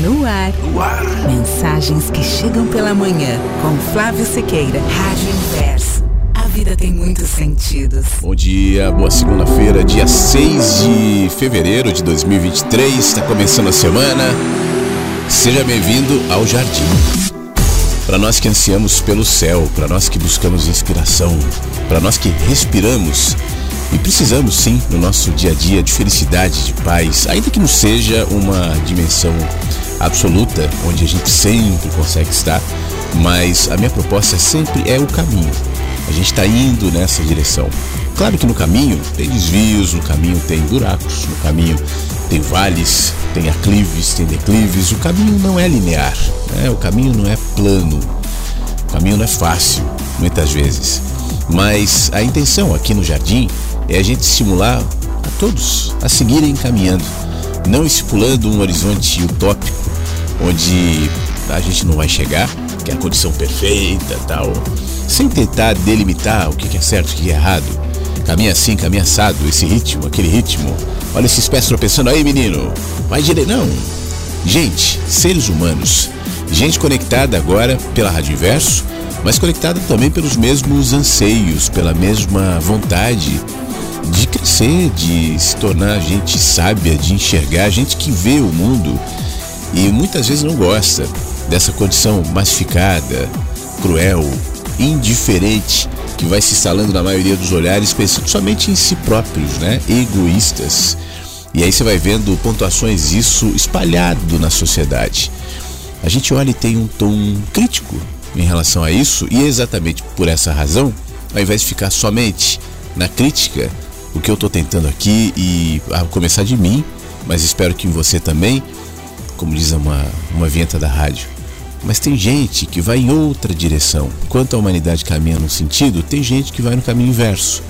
No ar. no ar. Mensagens que chegam pela manhã. Com Flávio Sequeira. Rádio Inverso. A vida tem muitos sentidos. Bom dia, boa segunda-feira, dia 6 de fevereiro de 2023. Está começando a semana. Seja bem-vindo ao Jardim. Para nós que ansiamos pelo céu, para nós que buscamos inspiração, para nós que respiramos e precisamos sim no nosso dia a dia de felicidade, de paz, ainda que não seja uma dimensão absoluta, onde a gente sempre consegue estar, mas a minha proposta sempre é o caminho. A gente está indo nessa direção. Claro que no caminho tem desvios, no caminho tem buracos, no caminho tem vales, tem aclives, tem declives. O caminho não é linear, né? o caminho não é plano, o caminho não é fácil, muitas vezes. Mas a intenção aqui no jardim é a gente estimular a todos a seguirem caminhando, não estipulando um horizonte utópico onde a gente não vai chegar, que é a condição perfeita tal, sem tentar delimitar o que é certo e o que é errado. Caminha assim, caminha assado, esse ritmo, aquele ritmo. Olha esses pés tropeçando aí, menino. Vai direito. Não. Gente, seres humanos. Gente conectada agora pela Rádio Inverso, mas conectada também pelos mesmos anseios, pela mesma vontade de crescer, de se tornar gente sábia, de enxergar, gente que vê o mundo e muitas vezes não gosta dessa condição massificada, cruel, indiferente que vai se instalando na maioria dos olhares, pensando somente em si próprios, né? Egoístas. E aí você vai vendo pontuações isso espalhado na sociedade. A gente olha e tem um tom crítico em relação a isso, e é exatamente por essa razão, ao invés de ficar somente na crítica, o que eu estou tentando aqui, e a começar de mim, mas espero que você também, como diz uma, uma vinheta da rádio. Mas tem gente que vai em outra direção. Enquanto a humanidade caminha num sentido, tem gente que vai no caminho inverso.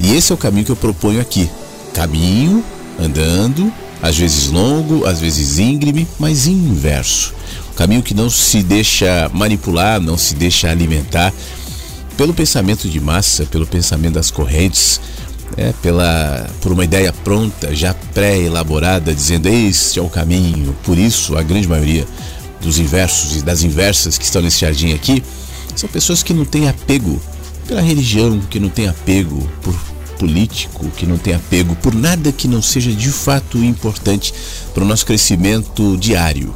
E esse é o caminho que eu proponho aqui. Caminho, andando, às vezes longo, às vezes íngreme, mas inverso. Caminho que não se deixa manipular, não se deixa alimentar pelo pensamento de massa, pelo pensamento das correntes, é, pela, por uma ideia pronta, já pré-elaborada, dizendo este é o caminho. Por isso, a grande maioria dos inversos e das inversas que estão nesse jardim aqui são pessoas que não têm apego pela religião, que não têm apego por político, que não tem apego por nada que não seja de fato importante para o nosso crescimento diário.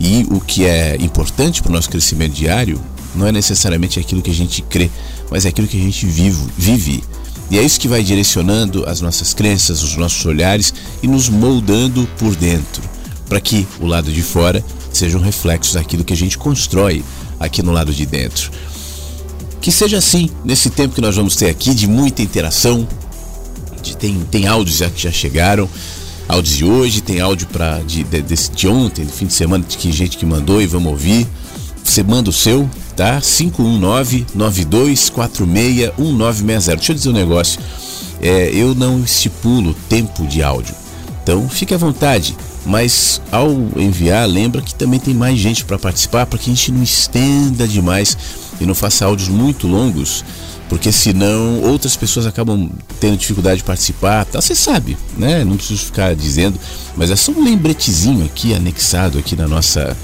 E o que é importante para o nosso crescimento diário não é necessariamente aquilo que a gente crê, mas é aquilo que a gente vive. vive e é isso que vai direcionando as nossas crenças, os nossos olhares e nos moldando por dentro, para que o lado de fora seja um reflexo daquilo que a gente constrói aqui no lado de dentro. Que seja assim nesse tempo que nós vamos ter aqui de muita interação. De, tem, tem áudios já que já chegaram, áudios de hoje, tem áudio para de, de, de, de ontem, do fim de semana, de que gente que mandou e vamos ouvir. Você manda o seu, tá? 519-9246-1960. Deixa eu dizer um negócio. É, eu não estipulo tempo de áudio. Então fique à vontade. mas ao enviar, lembra que também tem mais gente para participar, para que a gente não estenda demais e não faça áudios muito longos, porque senão outras pessoas acabam tendo dificuldade de participar. Tá? Você sabe, né? Não preciso ficar dizendo, mas é só um lembretezinho aqui anexado aqui na nossa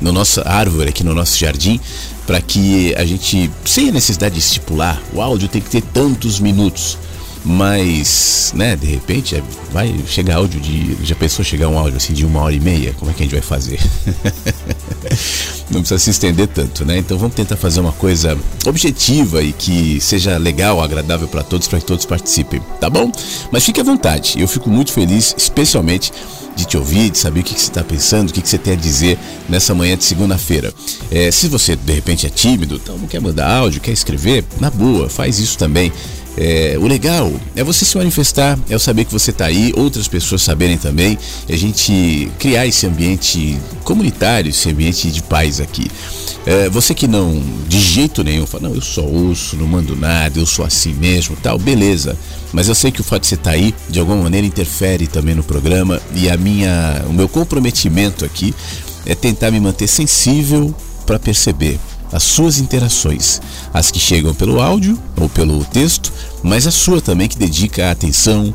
no nossa árvore aqui no nosso jardim para que a gente sem a necessidade de estipular o áudio tem que ter tantos minutos mas, né, de repente é, vai chegar áudio de. Já pensou chegar um áudio assim de uma hora e meia? Como é que a gente vai fazer? Não precisa se estender tanto, né? Então vamos tentar fazer uma coisa objetiva e que seja legal, agradável para todos, para que todos participem, tá bom? Mas fique à vontade, eu fico muito feliz, especialmente de te ouvir, de saber o que, que você está pensando, o que, que você tem a dizer nessa manhã de segunda-feira. É, se você de repente é tímido, então não quer mandar áudio, quer escrever, na boa, faz isso também. É, o legal é você se manifestar, é eu saber que você está aí, outras pessoas saberem também, a gente criar esse ambiente comunitário, esse ambiente de paz aqui. É, você que não, de jeito nenhum, fala, não, eu só ouço, não mando nada, eu sou assim mesmo, tal, beleza. Mas eu sei que o fato de você estar tá aí, de alguma maneira, interfere também no programa e a minha, o meu comprometimento aqui é tentar me manter sensível para perceber as suas interações, as que chegam pelo áudio ou pelo texto, mas a sua também que dedica a atenção,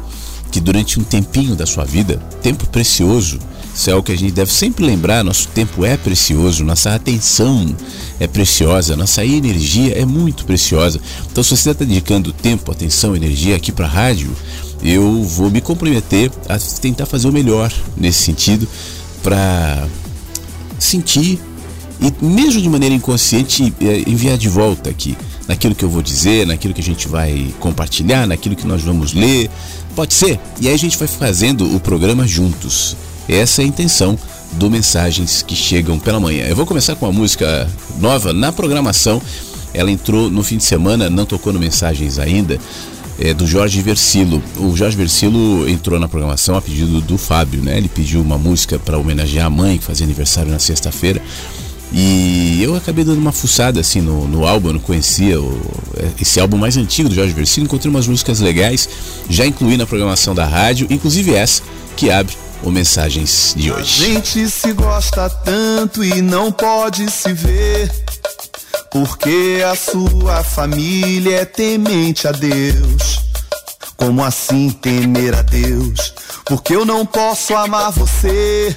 que durante um tempinho da sua vida, tempo precioso, isso é algo que a gente deve sempre lembrar, nosso tempo é precioso, nossa atenção é preciosa, nossa energia é muito preciosa. Então se você está dedicando tempo, atenção, energia aqui para a rádio, eu vou me comprometer a tentar fazer o melhor nesse sentido para sentir e mesmo de maneira inconsciente é, enviar de volta aqui naquilo que eu vou dizer, naquilo que a gente vai compartilhar, naquilo que nós vamos ler. Pode ser? E aí a gente vai fazendo o programa juntos. Essa é a intenção do Mensagens que Chegam pela Manhã. Eu vou começar com uma música nova na programação. Ela entrou no fim de semana, não tocou no Mensagens ainda. É, do Jorge Versilo. O Jorge Versilo entrou na programação a pedido do Fábio, né? Ele pediu uma música para homenagear a mãe que fazia aniversário na sexta-feira. E eu acabei dando uma fuçada assim no, no álbum, eu não conhecia o, esse álbum mais antigo do Jorge Versilo, encontrei umas músicas legais, já incluí na programação da rádio, inclusive essa que abre o Mensagens de hoje. A gente se gosta tanto e não pode se ver, porque a sua família é temente a Deus. Como assim temer a Deus? Porque eu não posso amar você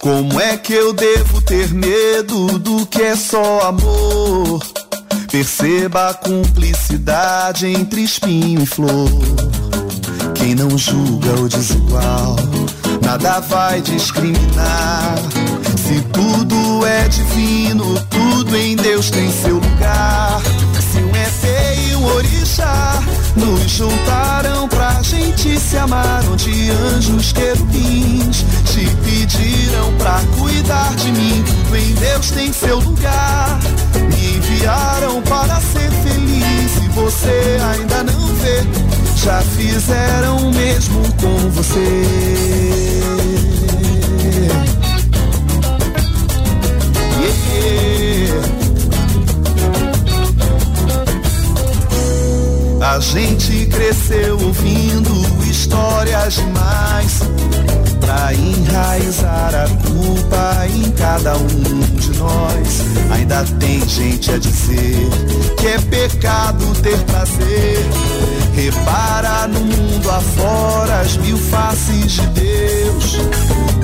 como é que eu devo ter medo do que é só amor? Perceba a cumplicidade entre espinho e flor. Quem não julga o desigual, nada vai discriminar. Se tudo é divino, tudo em Deus tem seu lugar. E um orixá nos juntaram pra gente se amar, onde anjos querubins te pediram pra cuidar de mim. Tudo em Deus tem seu lugar. Me enviaram para ser feliz. Se você ainda não vê, já fizeram o mesmo com você. A gente cresceu ouvindo histórias demais pra enraizar a culpa em cada um de nós. Ainda tem gente a dizer que é pecado ter prazer. Repara no mundo afora as mil faces de Deus,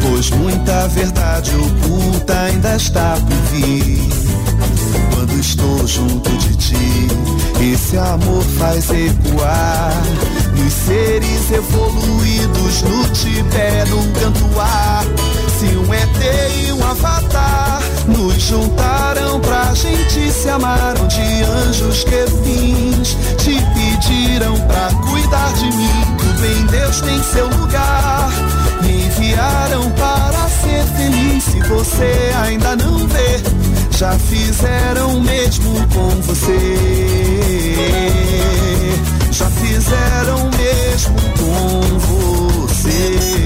pois muita verdade oculta ainda está por vir. Estou junto de ti, esse amor faz ecoar nos seres evoluídos no Tibete, no canto ar. Se um ET e um avatar nos juntaram pra gente se amar, onde anjos querubins te pediram pra cuidar de mim. Tudo em Deus tem seu lugar. Me enviaram para ser feliz. Se você ainda não vê, já fizeram o mesmo com você. Já fizeram o mesmo com você.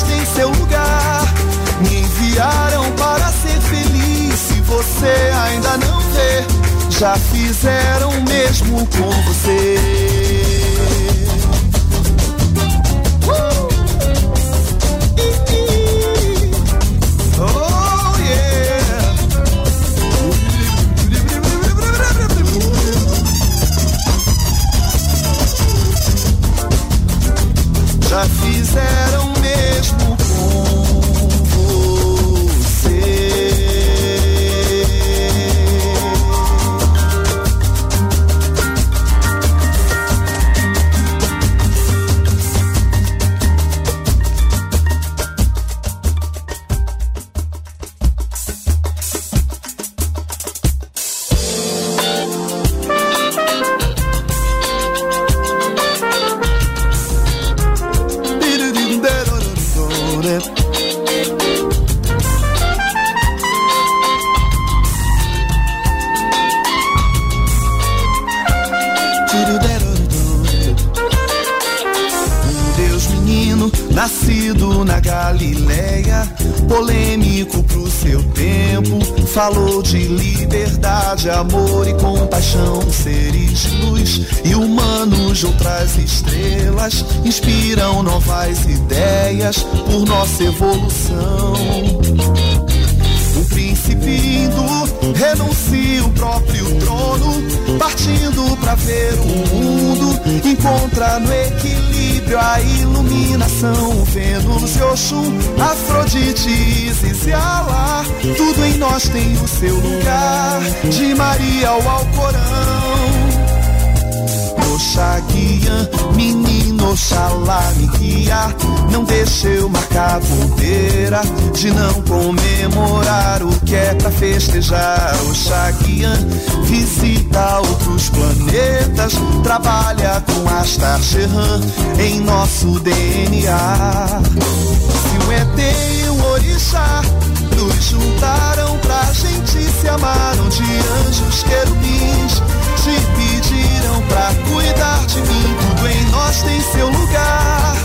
Deus tem seu lugar. Me enviaram para ser feliz. Se você ainda não vê, já fizeram o mesmo com você. Novas ideias por nossa evolução. O príncipe indo renuncia o próprio trono, partindo pra ver o mundo, encontra no equilíbrio a iluminação. Vênus e Oxum, Afrodite, Isis e Alá, tudo em nós tem o seu lugar, de Maria ao Alcorão. Oxaguian, menino Oxalá me guia. Não deixe eu marcar bobeira De não comemorar o que é pra festejar Oxaguian, visita outros planetas. Trabalha com Astar Sheran em nosso DNA Se um ET e um orixá nos juntaram pra gente se amar Onde anjos querubins te pediram pra cuidar de mim. Tudo em nós tem seu lugar.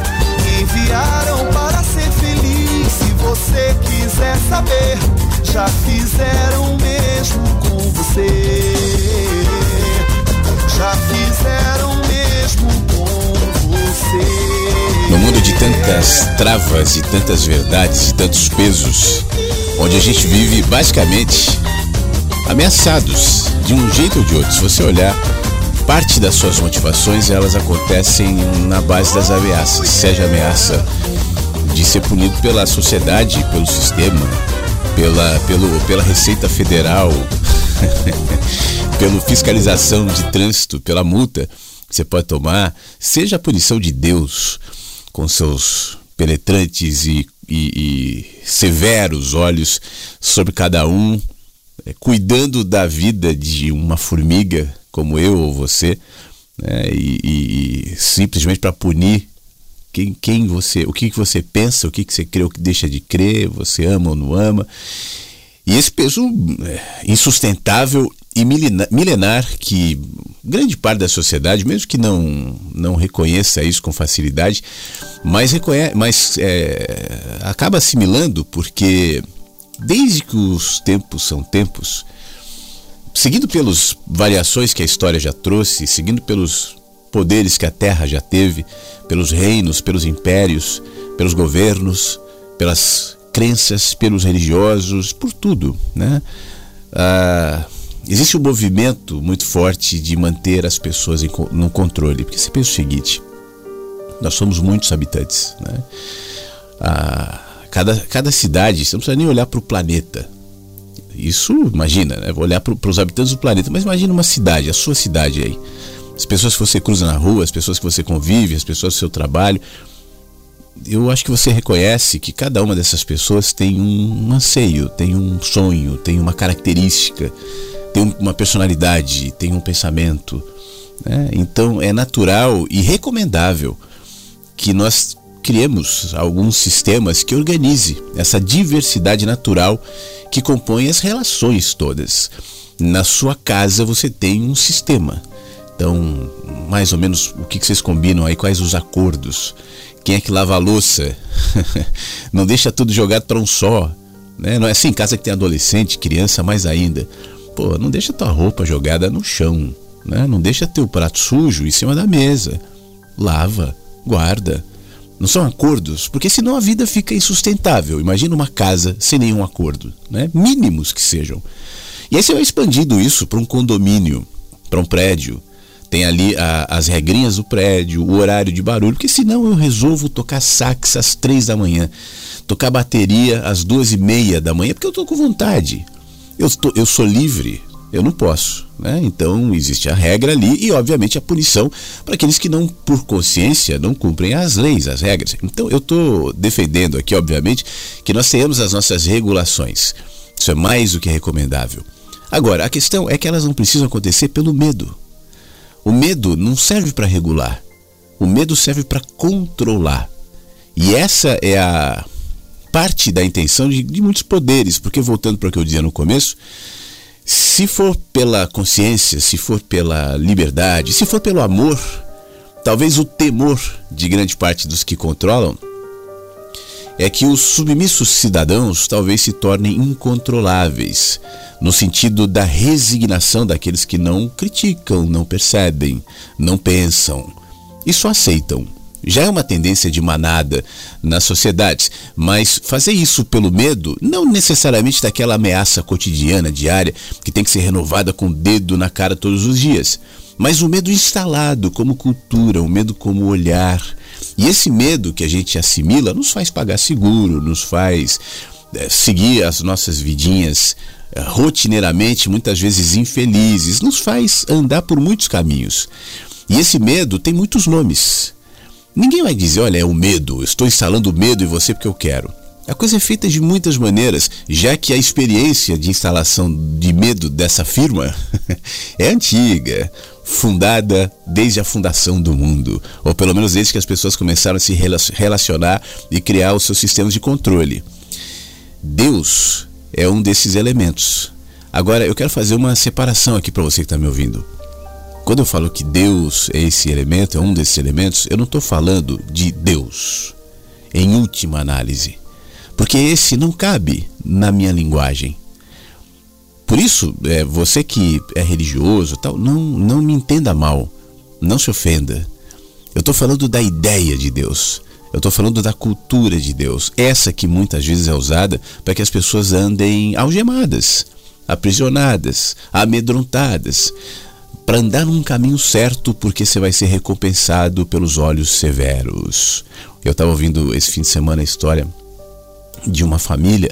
Me enviaram para ser feliz. Se você quiser saber, já fizeram o mesmo com você. Já fizeram o mesmo com você. No mundo de tantas travas e tantas verdades e tantos pesos, onde a gente vive basicamente ameaçados de um jeito ou de outro. Se você olhar, parte das suas motivações elas acontecem na base das ameaças, seja ameaça de ser punido pela sociedade, pelo sistema, pela, pelo, pela Receita Federal, pela fiscalização de trânsito, pela multa que você pode tomar, seja a punição de Deus com seus penetrantes e, e, e severos olhos sobre cada um, é, cuidando da vida de uma formiga como eu ou você, né, e, e, simplesmente para punir quem, quem você, o que, que você pensa, o que, que você crê, o que deixa de crer, você ama ou não ama. E esse peso é, insustentável e milenar, milenar que grande parte da sociedade, mesmo que não, não reconheça isso com facilidade, mas, reconhece, mas é, acaba assimilando porque desde que os tempos são tempos, seguindo pelas variações que a história já trouxe, seguindo pelos poderes que a Terra já teve, pelos reinos, pelos impérios, pelos governos, pelas crenças, pelos religiosos, por tudo, né? Ah, existe um movimento muito forte de manter as pessoas em, no controle, porque você pensa o seguinte: nós somos muitos habitantes, né? Ah, cada, cada cidade, você não precisa nem olhar para o planeta. Isso, imagina, né? Vou olhar para os habitantes do planeta, mas imagina uma cidade, a sua cidade aí. As pessoas que você cruza na rua, as pessoas que você convive, as pessoas do seu trabalho. Eu acho que você reconhece que cada uma dessas pessoas tem um anseio, tem um sonho, tem uma característica, tem uma personalidade, tem um pensamento. Né? Então é natural e recomendável que nós criemos alguns sistemas que organize essa diversidade natural que compõe as relações todas. Na sua casa você tem um sistema. Então, mais ou menos o que vocês combinam aí, quais os acordos? Quem é que lava a louça? Não deixa tudo jogado para um só. Né? Não é assim, casa que tem adolescente, criança, mais ainda. Pô, não deixa tua roupa jogada no chão. Né? Não deixa teu prato sujo em cima da mesa. Lava, guarda. Não são acordos, porque senão a vida fica insustentável. Imagina uma casa sem nenhum acordo, né? Mínimos que sejam. E aí você vai expandindo isso para um condomínio, para um prédio. Tem ali a, as regrinhas do prédio, o horário de barulho, porque senão eu resolvo tocar sax às três da manhã, tocar bateria às duas e meia da manhã, porque eu estou com vontade. Eu, tô, eu sou livre, eu não posso. Né? Então existe a regra ali e, obviamente, a punição para aqueles que não, por consciência, não cumprem as leis, as regras. Então eu estou defendendo aqui, obviamente, que nós tenhamos as nossas regulações. Isso é mais do que recomendável. Agora, a questão é que elas não precisam acontecer pelo medo. O medo não serve para regular. O medo serve para controlar. E essa é a parte da intenção de, de muitos poderes, porque voltando para o que eu dizia no começo, se for pela consciência, se for pela liberdade, se for pelo amor, talvez o temor de grande parte dos que controlam é que os submissos cidadãos talvez se tornem incontroláveis, no sentido da resignação daqueles que não criticam, não percebem, não pensam e só aceitam já é uma tendência de manada nas sociedades, mas fazer isso pelo medo, não necessariamente daquela ameaça cotidiana, diária, que tem que ser renovada com o dedo na cara todos os dias, mas o medo instalado como cultura, o medo como olhar. E esse medo que a gente assimila nos faz pagar seguro, nos faz é, seguir as nossas vidinhas é, rotineiramente, muitas vezes infelizes, nos faz andar por muitos caminhos. E esse medo tem muitos nomes. Ninguém vai dizer, olha, é o medo, estou instalando medo em você porque eu quero. A coisa é feita de muitas maneiras, já que a experiência de instalação de medo dessa firma é antiga, fundada desde a fundação do mundo, ou pelo menos desde que as pessoas começaram a se relacionar e criar os seus sistemas de controle. Deus é um desses elementos. Agora, eu quero fazer uma separação aqui para você que está me ouvindo. Quando eu falo que Deus é esse elemento, é um desses elementos, eu não estou falando de Deus, em última análise, porque esse não cabe na minha linguagem. Por isso, é, você que é religioso, tal, não, não me entenda mal, não se ofenda. Eu estou falando da ideia de Deus. Eu estou falando da cultura de Deus, essa que muitas vezes é usada para que as pessoas andem algemadas, aprisionadas, amedrontadas para andar num caminho certo, porque você vai ser recompensado pelos olhos severos. Eu estava ouvindo esse fim de semana a história de uma família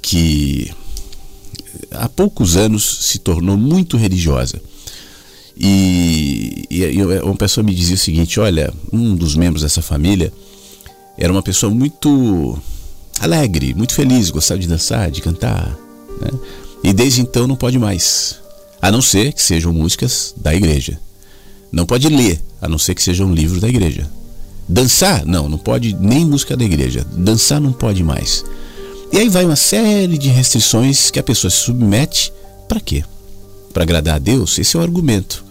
que há poucos anos se tornou muito religiosa. E, e, uma pessoa me dizia o seguinte: olha, um dos membros dessa família era uma pessoa muito alegre, muito feliz, gostava de dançar, de cantar. Né? E desde então não pode mais a não ser que sejam músicas da igreja. Não pode ler, a não ser que seja um livro da igreja. Dançar, não, não pode nem música da igreja. Dançar não pode mais. E aí vai uma série de restrições que a pessoa se submete para quê? Para agradar a Deus? Esse é o argumento.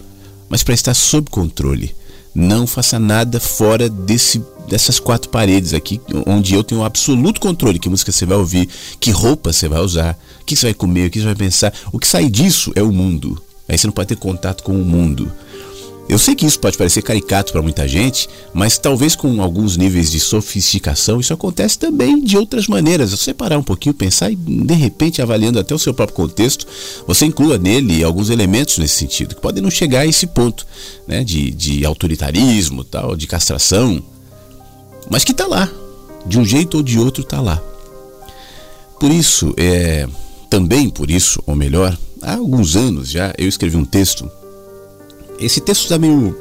Mas para estar sob controle. Não faça nada fora desse dessas quatro paredes aqui, onde eu tenho absoluto controle. Que música você vai ouvir, que roupa você vai usar, que você vai comer, o que você vai pensar. O que sai disso é o mundo. Aí você não pode ter contato com o mundo. Eu sei que isso pode parecer caricato para muita gente, mas talvez com alguns níveis de sofisticação isso acontece também de outras maneiras. Você parar um pouquinho, pensar e de repente avaliando até o seu próprio contexto, você inclua nele alguns elementos nesse sentido que podem não chegar a esse ponto, né, de, de autoritarismo, tal, de castração, mas que está lá, de um jeito ou de outro está lá. Por isso, é, também por isso, ou melhor, há alguns anos já eu escrevi um texto. Esse texto está meio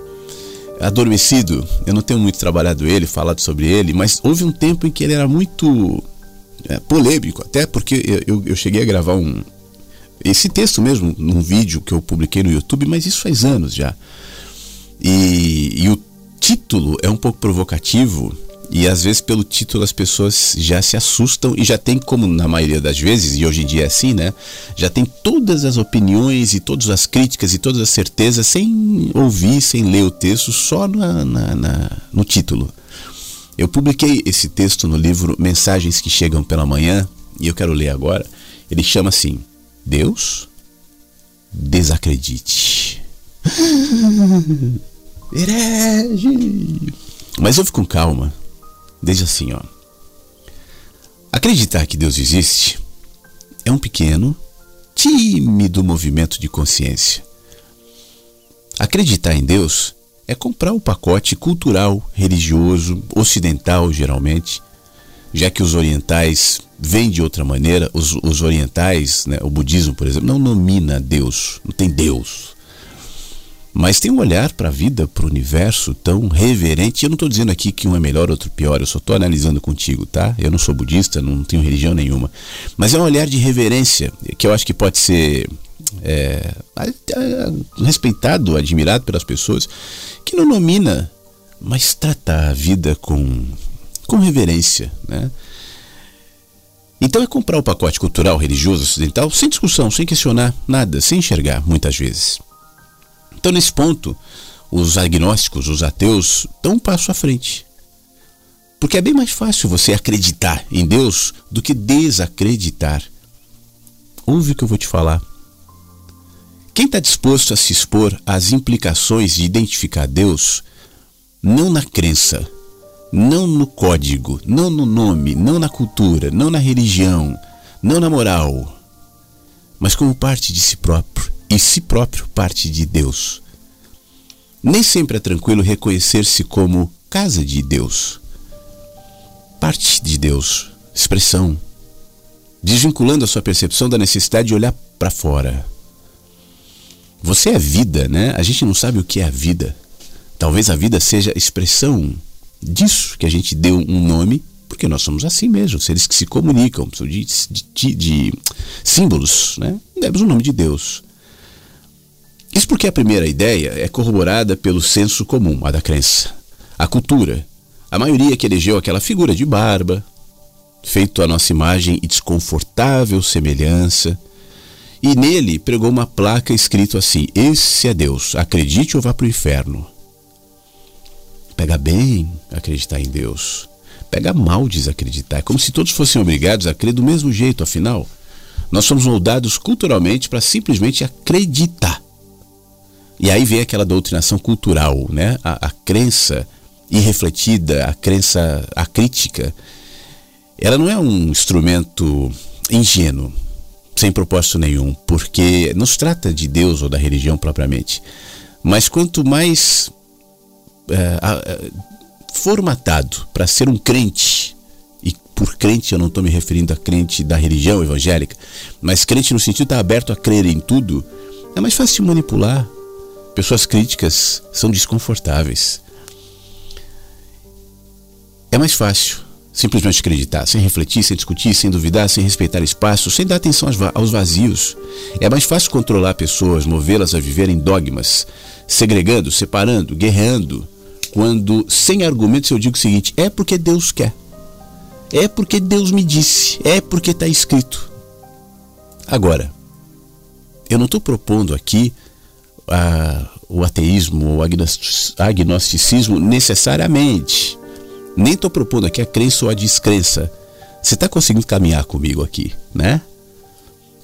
adormecido, eu não tenho muito trabalhado ele, falado sobre ele, mas houve um tempo em que ele era muito é, polêmico, até porque eu, eu cheguei a gravar um esse texto mesmo num vídeo que eu publiquei no YouTube, mas isso faz anos já. E, e o título é um pouco provocativo E às vezes pelo título as pessoas já se assustam e já tem como na maioria das vezes, e hoje em dia é assim, né? Já tem todas as opiniões e todas as críticas e todas as certezas sem ouvir, sem ler o texto, só na, na, na no título. Eu publiquei esse texto no livro Mensagens que Chegam pela Manhã e eu quero ler agora. Ele chama assim: Deus desacredite. Herege! Mas ouve com calma. Desde assim, ó. Acreditar que Deus existe é um pequeno, tímido movimento de consciência. Acreditar em Deus é comprar o pacote cultural, religioso, ocidental, geralmente, já que os orientais vêm de outra maneira, os, os orientais, né, o budismo, por exemplo, não nomina Deus, não tem Deus mas tem um olhar para a vida, para o universo tão reverente. Eu não estou dizendo aqui que um é melhor, outro pior, eu só estou analisando contigo, tá? Eu não sou budista, não tenho religião nenhuma. Mas é um olhar de reverência, que eu acho que pode ser é, respeitado, admirado pelas pessoas, que não nomina, mas trata a vida com, com reverência, né? Então é comprar o pacote cultural, religioso, ocidental, sem discussão, sem questionar nada, sem enxergar, muitas vezes. Então, nesse ponto, os agnósticos, os ateus, dão um passo à frente. Porque é bem mais fácil você acreditar em Deus do que desacreditar. Ouve o que eu vou te falar. Quem está disposto a se expor às implicações de identificar Deus, não na crença, não no código, não no nome, não na cultura, não na religião, não na moral, mas como parte de si próprio, e si próprio parte de Deus. Nem sempre é tranquilo reconhecer-se como casa de Deus, parte de Deus, expressão, desvinculando a sua percepção da necessidade de olhar para fora. Você é vida, né? A gente não sabe o que é a vida. Talvez a vida seja expressão disso que a gente deu um nome, porque nós somos assim mesmo, seres que se comunicam, de, de, de, de símbolos, né? Demos o nome de Deus. Isso porque a primeira ideia é corroborada pelo senso comum, a da crença. A cultura. A maioria que elegeu aquela figura de barba, feito a nossa imagem e desconfortável semelhança, e nele pregou uma placa escrito assim: Esse é Deus, acredite ou vá para o inferno. Pega bem acreditar em Deus. Pega mal desacreditar. É como se todos fossem obrigados a crer do mesmo jeito, afinal. Nós somos moldados culturalmente para simplesmente acreditar. E aí vem aquela doutrinação cultural, né? A, a crença irrefletida, a crença, a crítica, ela não é um instrumento ingênuo, sem propósito nenhum, porque não se trata de Deus ou da religião propriamente. Mas quanto mais é, formatado para ser um crente, e por crente eu não estou me referindo a crente da religião evangélica, mas crente no sentido de estar aberto a crer em tudo, é mais fácil manipular, Pessoas críticas são desconfortáveis. É mais fácil simplesmente acreditar, sem refletir, sem discutir, sem duvidar, sem respeitar espaço, sem dar atenção aos vazios. É mais fácil controlar pessoas, movê-las a viver em dogmas, segregando, separando, guerreando, quando sem argumentos eu digo o seguinte: é porque Deus quer, é porque Deus me disse, é porque está escrito. Agora, eu não estou propondo aqui a, o ateísmo ou agnosticismo necessariamente. Nem estou propondo aqui a crença ou a descrença. Você está conseguindo caminhar comigo aqui, né?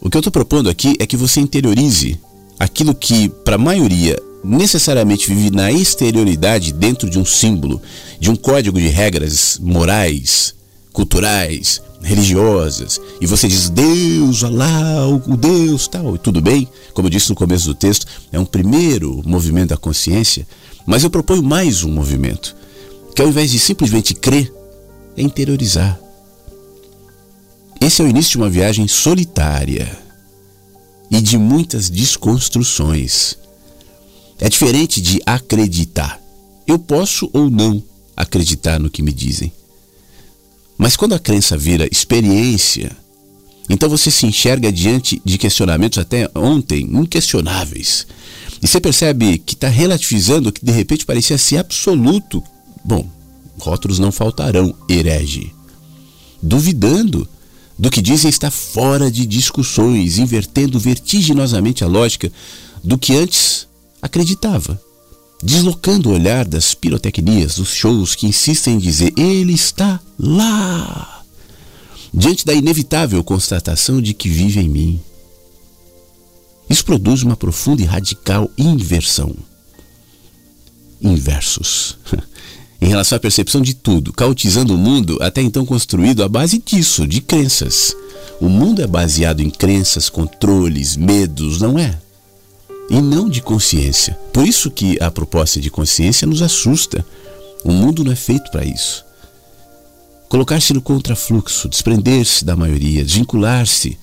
O que eu estou propondo aqui é que você interiorize aquilo que, para a maioria, necessariamente vive na exterioridade dentro de um símbolo, de um código de regras morais, culturais, religiosas, e você diz Deus, Alá, o Deus, tal, e tudo bem, como eu disse no começo do texto, é um primeiro movimento da consciência, mas eu proponho mais um movimento, que ao invés de simplesmente crer, é interiorizar. Esse é o início de uma viagem solitária e de muitas desconstruções. É diferente de acreditar. Eu posso ou não acreditar no que me dizem. Mas quando a crença vira experiência, então você se enxerga diante de questionamentos até ontem inquestionáveis. E você percebe que está relativizando o que de repente parecia ser absoluto. Bom, rótulos não faltarão, herege. Duvidando do que dizem está fora de discussões, invertendo vertiginosamente a lógica do que antes acreditava, deslocando o olhar das pirotecnias, dos shows que insistem em dizer ele está lá, diante da inevitável constatação de que vive em mim. Isso produz uma profunda e radical inversão. Inversos. em relação à percepção de tudo, cautizando o mundo até então construído à base disso, de crenças. O mundo é baseado em crenças, controles, medos, não é? E não de consciência. Por isso que a proposta de consciência nos assusta. O mundo não é feito para isso. Colocar-se no contrafluxo, desprender-se da maioria, desvincular-se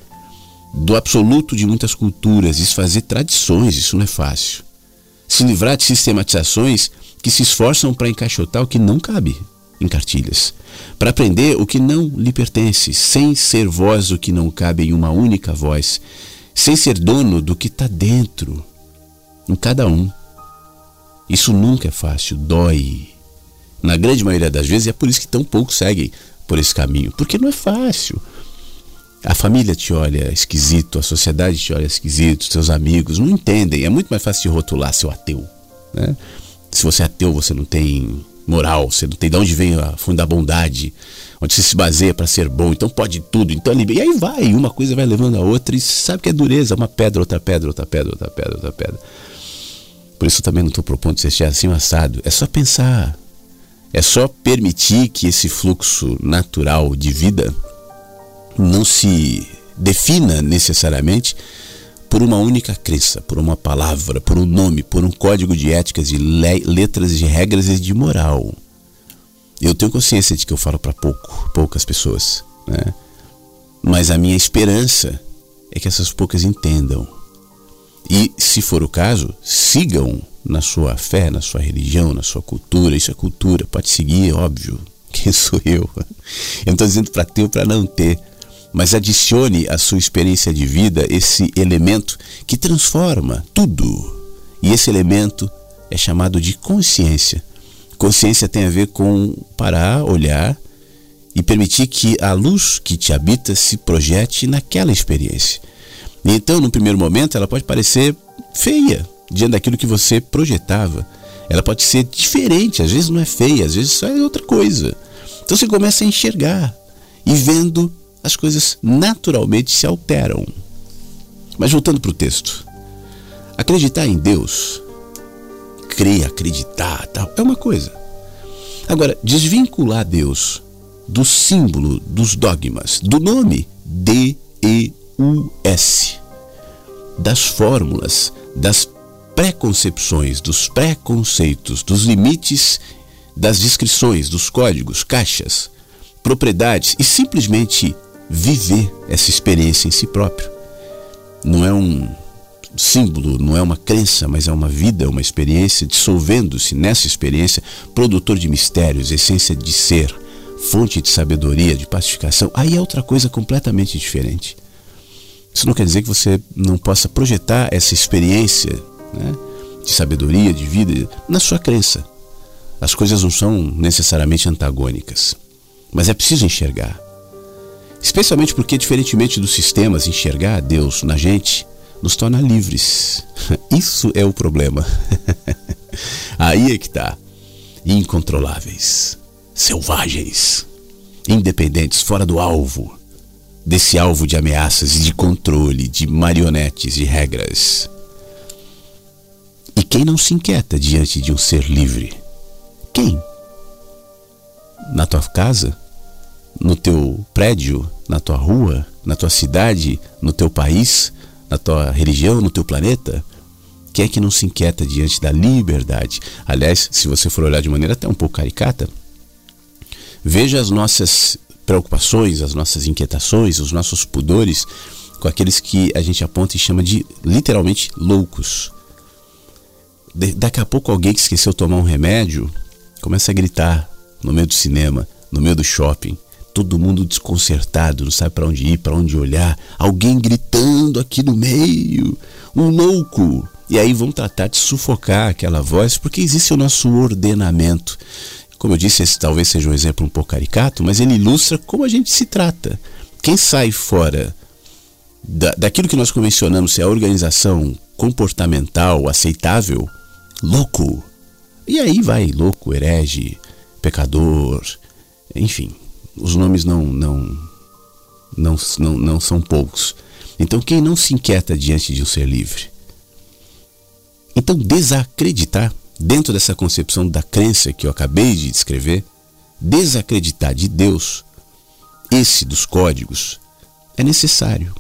do absoluto de muitas culturas, desfazer tradições, isso não é fácil. Se livrar de sistematizações que se esforçam para encaixotar o que não cabe em cartilhas, para aprender o que não lhe pertence, sem ser voz o que não cabe em uma única voz, sem ser dono do que está dentro, em cada um. Isso nunca é fácil, dói. Na grande maioria das vezes é por isso que tão poucos seguem por esse caminho, porque não é fácil. A família te olha esquisito, a sociedade te olha esquisito, seus amigos não entendem. É muito mais fácil de rotular seu ateu. Né? se você é ateu, você não tem moral, você não tem de onde vem a fundo da bondade, onde você se baseia para ser bom, então pode tudo, então e aí vai, uma coisa vai levando a outra e sabe que é dureza, uma pedra, outra pedra, outra pedra, outra pedra, outra pedra. Por isso também não estou propondo que você assim assado, é só pensar, é só permitir que esse fluxo natural de vida não se defina necessariamente por uma única crença, por uma palavra, por um nome, por um código de éticas, de letras, de regras e de moral. Eu tenho consciência de que eu falo para poucas pessoas, né? Mas a minha esperança é que essas poucas entendam. E, se for o caso, sigam na sua fé, na sua religião, na sua cultura. Isso é cultura, pode seguir, óbvio. Quem sou eu? Eu não estou dizendo para ter ou para não ter mas adicione à sua experiência de vida esse elemento que transforma tudo. E esse elemento é chamado de consciência. Consciência tem a ver com parar, olhar e permitir que a luz que te habita se projete naquela experiência. E então, no primeiro momento, ela pode parecer feia diante daquilo que você projetava. Ela pode ser diferente, às vezes não é feia, às vezes só é outra coisa. Então você começa a enxergar e vendo as coisas naturalmente se alteram. Mas voltando para o texto, acreditar em Deus, crer, acreditar, tal, é uma coisa. Agora, desvincular Deus do símbolo, dos dogmas, do nome D-E-U-S, das fórmulas, das preconcepções, dos preconceitos, dos limites, das descrições, dos códigos, caixas, propriedades e simplesmente viver essa experiência em si próprio. Não é um símbolo, não é uma crença, mas é uma vida, uma experiência, dissolvendo-se nessa experiência, produtor de mistérios, essência de ser, fonte de sabedoria, de pacificação. Aí é outra coisa completamente diferente. Isso não quer dizer que você não possa projetar essa experiência né, de sabedoria, de vida, na sua crença. As coisas não são necessariamente antagônicas, mas é preciso enxergar. Especialmente porque, diferentemente dos sistemas, enxergar Deus na gente nos torna livres. Isso é o problema. Aí é que está. Incontroláveis, selvagens, independentes, fora do alvo, desse alvo de ameaças e de controle, de marionetes e regras. E quem não se inquieta diante de um ser livre? Quem? Na tua casa? no teu prédio, na tua rua, na tua cidade, no teu país, na tua religião, no teu planeta? Quem é que não se inquieta diante da liberdade? Aliás, se você for olhar de maneira até um pouco caricata, veja as nossas preocupações, as nossas inquietações, os nossos pudores com aqueles que a gente aponta e chama de literalmente loucos. De, daqui a pouco alguém que esqueceu tomar um remédio começa a gritar no meio do cinema, no meio do shopping todo mundo desconcertado, não sabe para onde ir, para onde olhar, alguém gritando aqui no meio, um louco. E aí vão tratar de sufocar aquela voz, porque existe o nosso ordenamento. Como eu disse, esse talvez seja um exemplo um pouco caricato, mas ele ilustra como a gente se trata. Quem sai fora da, daquilo que nós convencionamos ser a organização comportamental aceitável, louco. E aí vai louco, herege, pecador, enfim, os nomes não não não, não, não são poucos. Então quem não se inquieta diante de um ser livre? Então desacreditar dentro dessa concepção da crença que eu acabei de descrever, desacreditar de Deus, esse dos códigos, é necessário.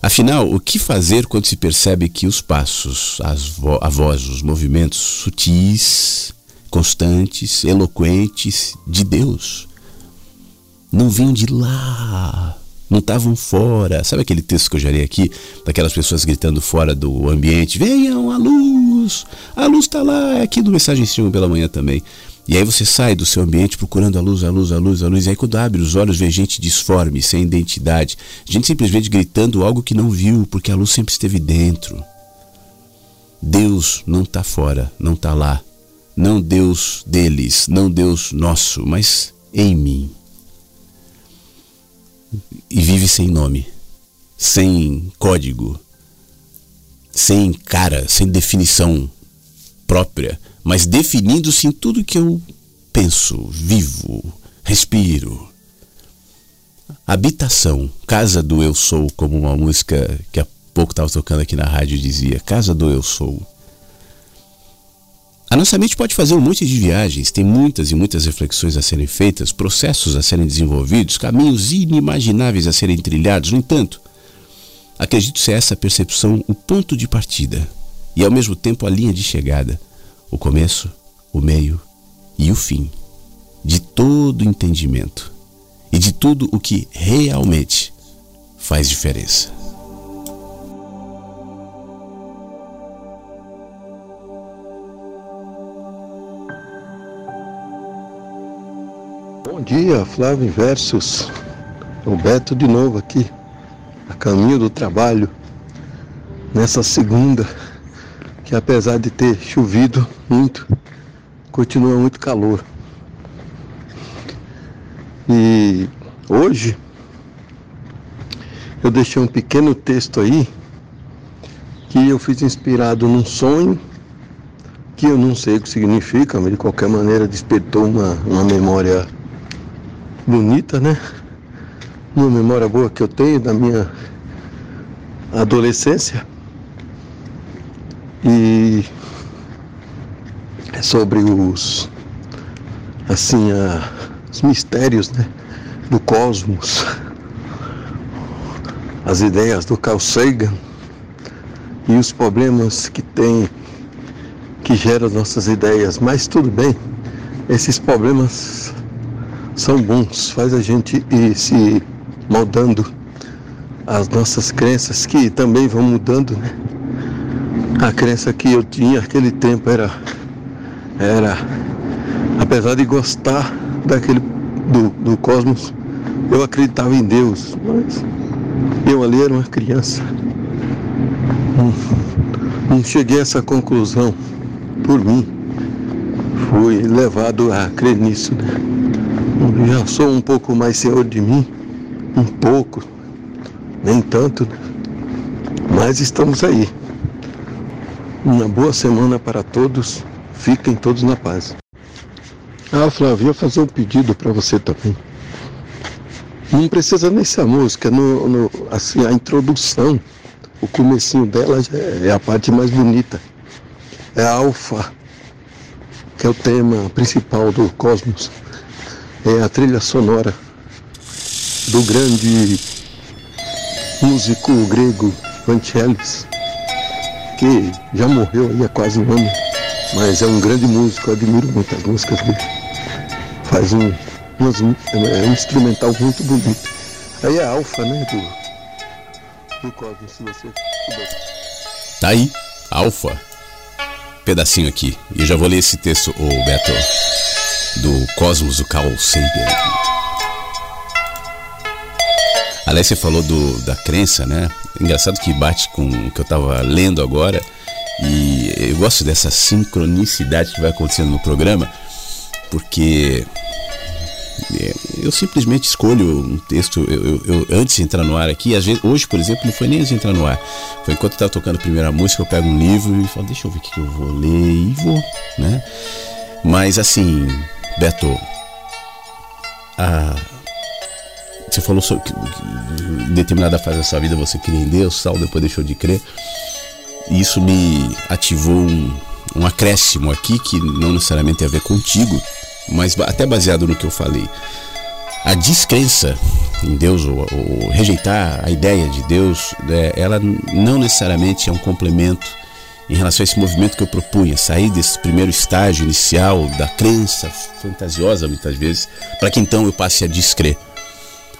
Afinal, o que fazer quando se percebe que os passos, as a voz, os movimentos sutis, constantes, eloquentes de Deus não vinham de lá, não estavam fora. Sabe aquele texto que eu já li aqui, daquelas pessoas gritando fora do ambiente: venham a luz, a luz está lá, é aqui do Mensagem Stream pela manhã também. E aí você sai do seu ambiente procurando a luz, a luz, a luz, a luz. E aí quando abre os olhos, vê gente disforme, sem identidade. Gente simplesmente gritando algo que não viu, porque a luz sempre esteve dentro. Deus não está fora, não está lá. Não Deus deles, não Deus nosso, mas em mim. E vive sem nome, sem código, sem cara, sem definição própria mas definindo-se em tudo que eu penso, vivo, respiro. Habitação, casa do eu sou, como uma música que há pouco estava tocando aqui na rádio dizia, casa do eu sou. A nossa mente pode fazer um monte de viagens, tem muitas e muitas reflexões a serem feitas, processos a serem desenvolvidos, caminhos inimagináveis a serem trilhados. No entanto, acredito ser essa percepção o ponto de partida e ao mesmo tempo a linha de chegada o começo, o meio e o fim de todo entendimento e de tudo o que realmente faz diferença. Bom dia, Flávio Versus. O Beto de novo aqui, a caminho do trabalho, nessa segunda que apesar de ter chovido muito, continua muito calor. E hoje eu deixei um pequeno texto aí que eu fiz inspirado num sonho que eu não sei o que significa, mas de qualquer maneira despertou uma, uma memória bonita, né? Uma memória boa que eu tenho da minha adolescência. E é sobre os assim a, os mistérios né, do cosmos, as ideias do Carl Sagan e os problemas que tem que geram nossas ideias. Mas tudo bem, esses problemas são bons, faz a gente ir se moldando as nossas crenças que também vão mudando, né? A crença que eu tinha naquele tempo era, era apesar de gostar daquele do, do cosmos, eu acreditava em Deus, mas eu ali era uma criança. Não, não cheguei a essa conclusão por mim. Fui levado a crer nisso, né? Já sou um pouco mais senhor de mim, um pouco, nem tanto, mas estamos aí. Uma boa semana para todos. Fiquem todos na paz. Ah, Flávio, ia fazer um pedido para você também. Não precisa nem ser a música, no, no, assim, a introdução, o comecinho dela é, é a parte mais bonita. É a alfa, que é o tema principal do Cosmos. É a trilha sonora do grande músico grego Vangelis que já morreu aí há quase um ano, mas é um grande músico, admiro muito as músicas dele. Faz um, umas, é um instrumental muito bonito. Aí é Alfa, né, do, do Cosmos, se você. Tá aí, Alfa. Pedacinho aqui. E já vou ler esse texto, o Beto, do Cosmos, do Carl Sagan. Aliás, você falou do, da crença, né? Engraçado que bate com o que eu estava lendo agora. E eu gosto dessa sincronicidade que vai acontecendo no programa. porque é, eu simplesmente escolho um texto. Eu, eu, eu, antes de entrar no ar aqui, às vezes, hoje, por exemplo, não foi nem antes de entrar no ar. Foi enquanto eu estava tocando a primeira música, eu pego um livro e falo, deixa eu ver o que eu vou ler e vou, né? Mas assim, Beto, a, você falou sobre que em determinada fase da sua vida você cria em Deus, tal, depois deixou de crer. E isso me ativou um, um acréscimo aqui que não necessariamente tem a ver contigo, mas até baseado no que eu falei. A descrença em Deus, ou, ou rejeitar a ideia de Deus, né, ela não necessariamente é um complemento em relação a esse movimento que eu propunha, sair desse primeiro estágio inicial da crença fantasiosa muitas vezes, para que então eu passe a descrer.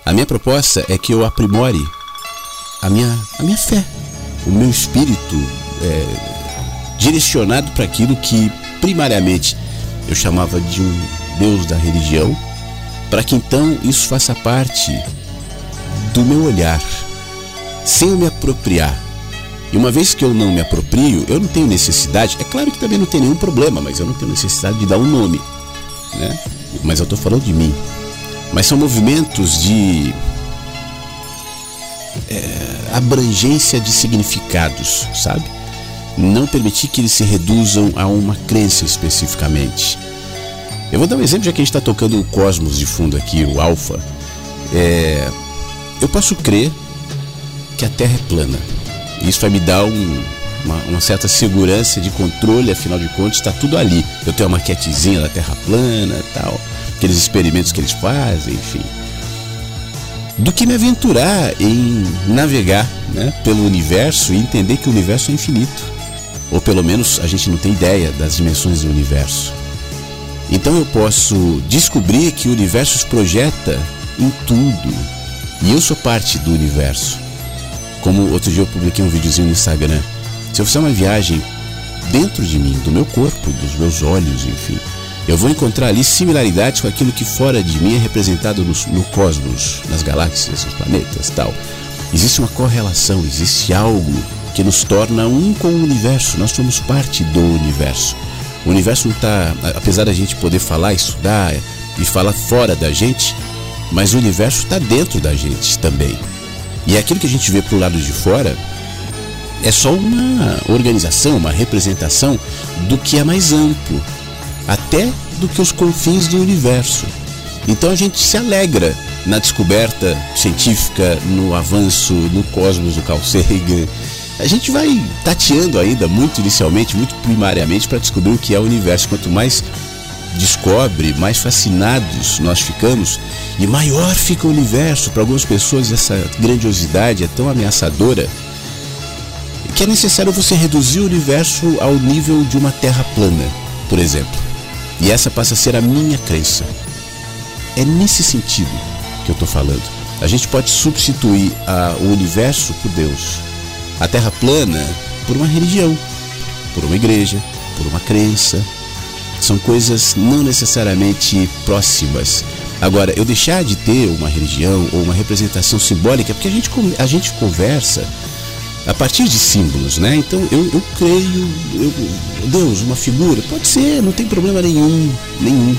A minha proposta é que eu aprimore a minha, a minha fé, o meu espírito é, direcionado para aquilo que primariamente eu chamava de um Deus da religião, para que então isso faça parte do meu olhar, sem eu me apropriar. E uma vez que eu não me aproprio, eu não tenho necessidade, é claro que também não tem nenhum problema, mas eu não tenho necessidade de dar um nome, né? Mas eu estou falando de mim. Mas são movimentos de é, abrangência de significados, sabe? Não permitir que eles se reduzam a uma crença especificamente. Eu vou dar um exemplo, já que a gente está tocando o cosmos de fundo aqui, o alfa. É, eu posso crer que a Terra é plana. Isso vai me dar um, uma, uma, certa segurança de controle, afinal de contas, está tudo ali. Eu tenho uma maquetezinha da Terra plana tal, aqueles experimentos que eles fazem, enfim. Do que me aventurar em navegar né, pelo universo e entender que o universo é infinito. Ou pelo menos a gente não tem ideia das dimensões do universo. Então eu posso descobrir que o universo se projeta em tudo. E eu sou parte do universo. Como outro dia eu publiquei um videozinho no Instagram. Se eu fizer uma viagem dentro de mim, do meu corpo, dos meus olhos, enfim, eu vou encontrar ali similaridades com aquilo que fora de mim é representado no, no cosmos, nas galáxias, nos planetas tal. Existe uma correlação, existe algo que nos torna um com o universo. Nós somos parte do universo. O universo não está, apesar da gente poder falar, estudar e falar fora da gente, mas o universo está dentro da gente também. E aquilo que a gente vê para o lado de fora é só uma organização, uma representação do que é mais amplo, até do que os confins do universo. Então a gente se alegra E essa passa a ser a minha crença. É nesse sentido que eu estou falando. A gente pode substituir a, o universo por Deus a terra plana por uma religião, por uma igreja, por uma crença. São coisas não necessariamente próximas. Agora, eu deixar de ter uma religião ou uma representação simbólica, porque a gente, a gente conversa a partir de símbolos, né? Então eu, eu creio, eu, Deus, uma figura, pode ser, não tem problema nenhum, nenhum.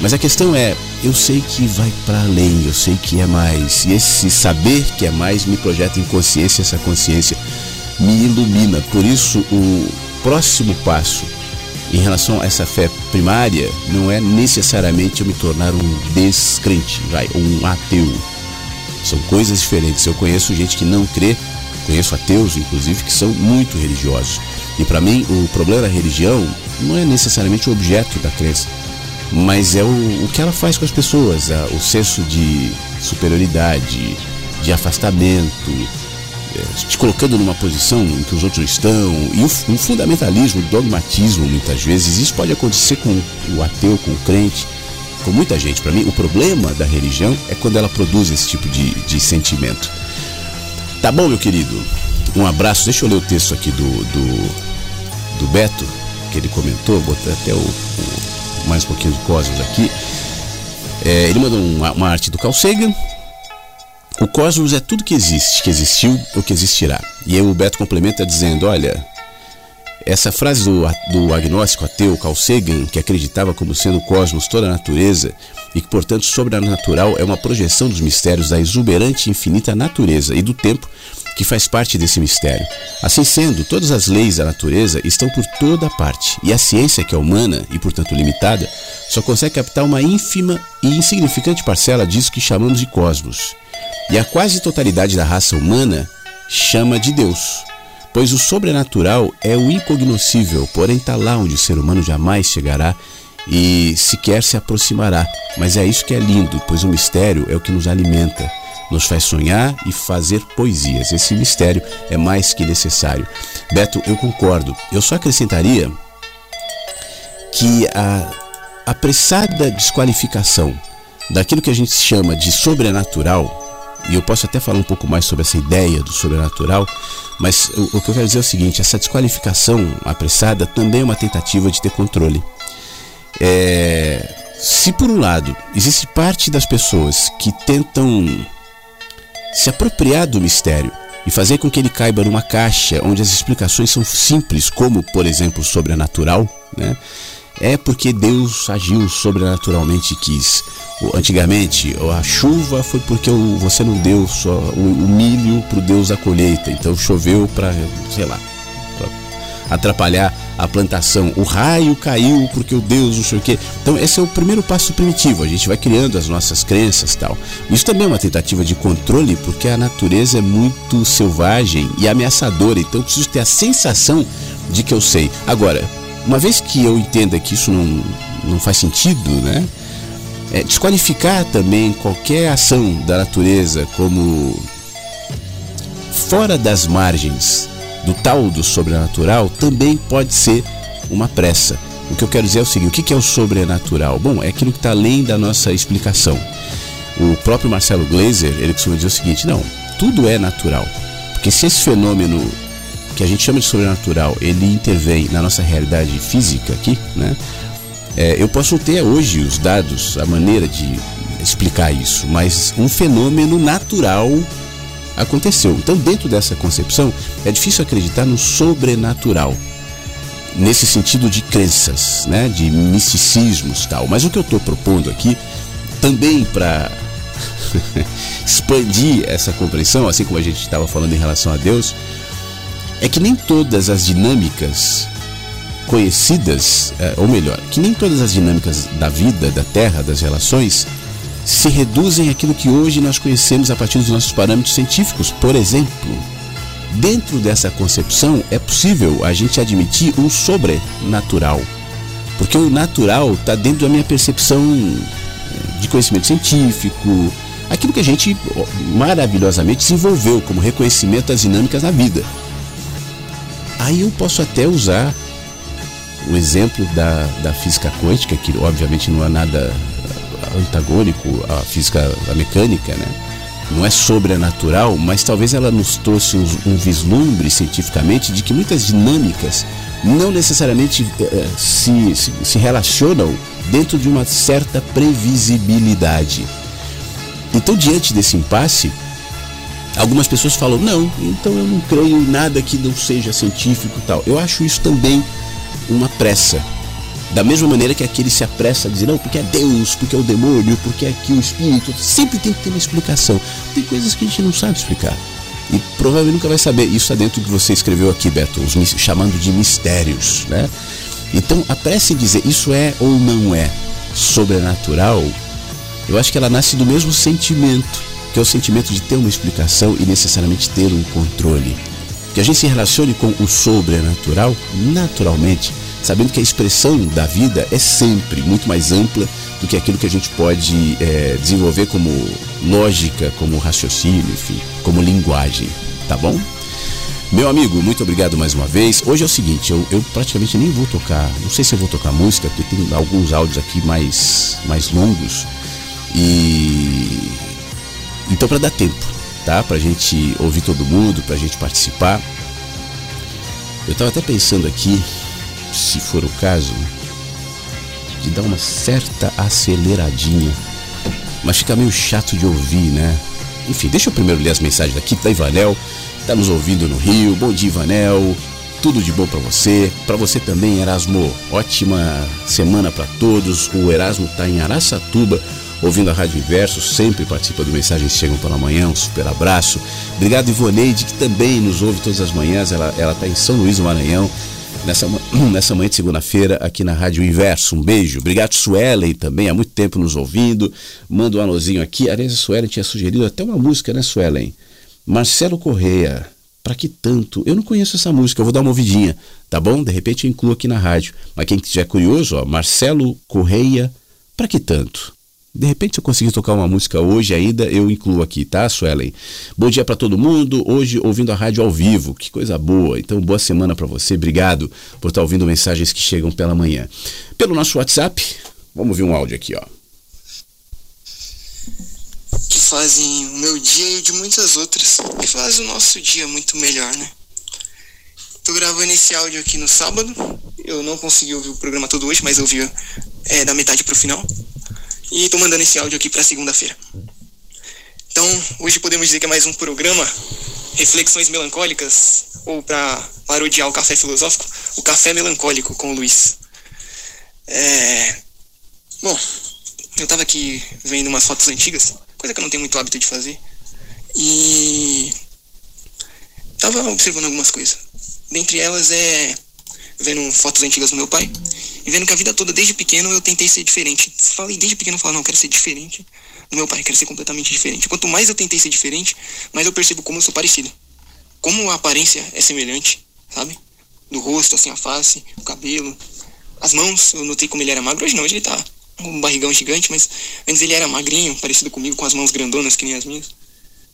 Mas a questão é, eu sei que vai para além, eu sei que é mais. E esse saber que é mais me projeta em consciência, essa consciência me ilumina. Por isso, o próximo passo em relação a essa fé primária não é necessariamente eu me tornar um descrente, vai, um ateu. São coisas diferentes. Eu conheço gente que não crê, conheço ateus, inclusive, que são muito religiosos. E para mim, o problema da religião não é necessariamente o objeto da crença mas é o, o que ela faz com as pessoas, a, o senso de superioridade, de afastamento, é, te colocando numa posição em que os outros estão, e o, fundamentalismo, dogmatismo, muitas vezes. Isso pode acontecer com o ateu, com o crente, com muita gente. Para mim, o problema da religião é quando ela produz esse tipo de, de sentimento. Tá bom, meu querido? Um abraço. Deixa eu ler o texto aqui do, do, do Beto, que ele comentou, botei até o, o mais um pouquinho do Cosmos aqui. É, ele mandou uma, uma, arte do Carl Sagan. O cosmos é tudo que existe, que existiu ou que existirá. E aí o Beto complementa dizendo: Olha, Essa frase do, do agnóstico ateu Carl Sagan, que acreditava como sendo o cosmos toda a natureza e que, portanto, sobrenatural é uma projeção dos mistérios da exuberante e infinita natureza e do tempo que faz parte desse mistério. Assim sendo, todas as leis da natureza estão por toda parte, e a ciência, que é humana e, portanto, limitada, só consegue captar uma ínfima e insignificante parcela disso que chamamos de cosmos. E a quase totalidade da raça humana chama de Deus, pois o sobrenatural é o incognoscível, porém está lá onde o ser humano jamais chegará e sequer se aproximará. Mas é isso que é lindo, pois o mistério é o que nos alimenta, nos faz sonhar e fazer poesias. Esse mistério é mais que necessário. Beto, eu concordo. Eu só acrescentaria que a apressada desqualificação daquilo que a gente chama de sobrenatural e eu posso até falar um pouco mais sobre essa ideia do sobrenatural, mas o, que eu quero dizer é o seguinte: essa desqualificação apressada também é uma tentativa de ter controle. É, se por um lado existe parte das pessoas que tentam se apropriar do mistério e fazer com que ele caiba numa caixa onde as explicações são simples, como por exemplo sobrenatural, né? é porque Deus agiu sobrenaturalmente quis. Antigamente, a chuva foi porque você não deu só o milho para o Deus da colheita, então choveu para, sei lá, atrapalhar a plantação. O raio caiu porque o Deus não sei o quê. Então esse é o primeiro passo primitivo. A gente vai criando as nossas crenças tal. Isso também é uma tentativa de controle porque a natureza é muito selvagem e ameaçadora. Então eu preciso ter a sensação de que eu sei. Agora, uma vez que eu entenda que isso não, não faz sentido, né? É, desqualificar também qualquer ação da natureza como fora das margens do tal do sobrenatural também pode ser uma pressa. O que eu quero dizer é o seguinte: o que é o sobrenatural? Bom, é aquilo que está além da nossa explicação. O próprio Marcelo Glazer ele costuma dizer o seguinte: não, tudo é natural. Porque se esse fenômeno que a gente chama de sobrenatural, ele intervém na nossa realidade física aqui, né? É, eu posso ter hoje os dados, a maneira de explicar isso, mas um fenômeno natural aconteceu. Então, dentro dessa concepção, é difícil acreditar no sobrenatural nesse sentido de crenças, né, de misticismos tal. Mas o que eu estou propondo aqui, também para expandir essa compreensão, assim como a gente estava falando em relação a Deus, é que nem todas as dinâmicas conhecidas, é, ou melhor, que nem todas as dinâmicas da vida, da terra, das relações, se reduzem àquilo que hoje nós conhecemos a partir dos nossos parâmetros científicos. Por exemplo, dentro dessa concepção é possível a gente admitir um sobrenatural, porque o natural está dentro da minha percepção é, de conhecimento científico, aquilo que a gente maravilhosamente desenvolveu como reconhecimento das dinâmicas da vida. Aí eu posso até usar o exemplo da, da física quântica, que obviamente não é nada antagônico à física à mecânica, né? Não é sobrenatural, mas talvez ela nos trouxe um, um vislumbre cientificamente de que muitas dinâmicas não necessariamente eh, se, se, se relacionam dentro de uma certa previsibilidade. Então, diante desse impasse, Algumas pessoas falam, não, então eu não creio em nada que não seja científico tal. Eu acho isso também uma pressa. Da mesma maneira que aquele se apressa a dizer, não, porque é Deus, porque é o demônio, porque é aqui o Espírito. Sempre tem que ter uma explicação. Tem coisas que a gente não sabe explicar. E provavelmente nunca vai saber. Isso está dentro do que você escreveu aqui, Beto, os, chamando de mistérios. Né? Então, a pressa em dizer isso é ou não é sobrenatural, eu acho que ela nasce do mesmo sentimento que é o sentimento de ter uma explicação e necessariamente ter um controle. Que a gente se relacione com o sobrenatural naturalmente, sabendo que a expressão da vida é sempre muito mais ampla do que aquilo que a gente pode é, desenvolver como lógica, como raciocínio, enfim, como linguagem, tá bom? Meu amigo, muito obrigado mais uma vez. Hoje é o seguinte, eu, eu, praticamente nem vou tocar, não sei se eu vou tocar música, porque tem alguns áudios aqui mais, mais longos. E então, para dar tempo, tá? Para a gente ouvir todo mundo, para a gente participar. Eu estava até pensando aqui, se for o caso, de dar uma certa aceleradinha, mas fica meio chato de ouvir, né? Enfim, deixa eu primeiro ler as mensagens daqui da Ivanel, tá nos ouvindo no Rio. Bom dia, Ivanel. tudo de bom para você, para você também, Erasmo. Ótima semana para todos. O Erasmo tá em Araçatuba, ouvindo a Rádio Inverso, sempre participa do Mensagens Chegam pela Manhã. Um super abraço. Obrigado, Ivoneide, que também nos ouve todas as manhãs. Ela, ela tá em São Luís, do Maranhão nessa, nessa manhã de segunda-feira aqui na Rádio Inverso. Um beijo. Obrigado, Suelen, também, há muito tempo nos ouvindo. Manda um alôzinho aqui. Aliás, a Suelen tinha sugerido até uma música, né, Suelen? Marcelo Correia. Para que tanto? Eu não conheço essa música, eu vou dar uma ouvidinha, tá bom? De repente eu incluo aqui na rádio. Mas quem estiver curioso, ó, Marcelo Correia, para que tanto? De repente, se eu conseguir tocar uma música hoje ainda, eu incluo aqui, tá, Suelen? Bom dia para todo mundo. Hoje ouvindo a rádio ao vivo, que coisa boa. Então, boa semana para você. Obrigado por estar tá ouvindo mensagens que chegam pela manhã. Pelo nosso WhatsApp, vamos ver um áudio aqui, ó. Que fazem o meu dia e de muitas outras. Que fazem o nosso dia muito melhor, né? Tô gravando esse áudio aqui no sábado. Eu não consegui ouvir o programa todo hoje, mas eu ouvi é, da metade pro final. E tô mandando esse áudio aqui para segunda-feira. Então, hoje podemos dizer que é mais um programa Reflexões Melancólicas, ou para parodiar o café filosófico, o café melancólico com o Luiz. É... Bom, eu tava aqui vendo umas fotos antigas, coisa que eu não tenho muito hábito de fazer, e tava observando algumas coisas. Dentre elas é vendo fotos antigas do meu pai e vendo que a vida toda, desde pequeno, eu tentei ser diferente. Falei desde pequeno, eu falei, não, eu quero ser diferente do meu pai, quero ser completamente diferente. Quanto mais eu tentei ser diferente, mais eu percebo como eu sou parecido. Como a aparência é semelhante, sabe? Do rosto, assim, a face, o cabelo, as mãos, eu notei como ele era magro. Hoje não, hoje ele tá com um barrigão gigante, mas antes ele era magrinho, parecido comigo, com as mãos grandonas que nem as minhas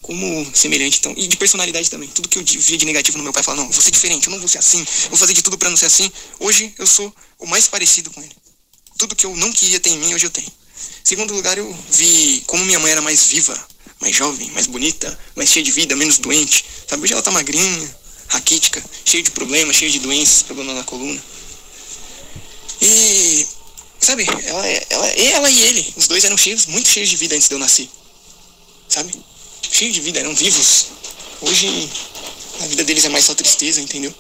como semelhante, então. E de personalidade também. Tudo que eu via de negativo no meu pai, falava, não, eu vou ser diferente, eu não vou ser assim, vou fazer de tudo para não ser assim. Hoje eu sou o mais parecido com ele. Tudo que eu não queria ter em mim, hoje eu tenho. Segundo lugar, eu vi como minha mãe era mais viva, mais jovem, mais bonita, mais cheia de vida, menos doente. Sabe, hoje ela tá magrinha, raquítica, cheia de problemas, cheia de doenças, problema na coluna. E, sabe, ela, ela, ela e ele, os dois eram cheios, muito cheios de vida antes de eu nascer. Sabe? Cheios de vida, eram vivos. Hoje a vida deles é mais só tristeza, entendeu?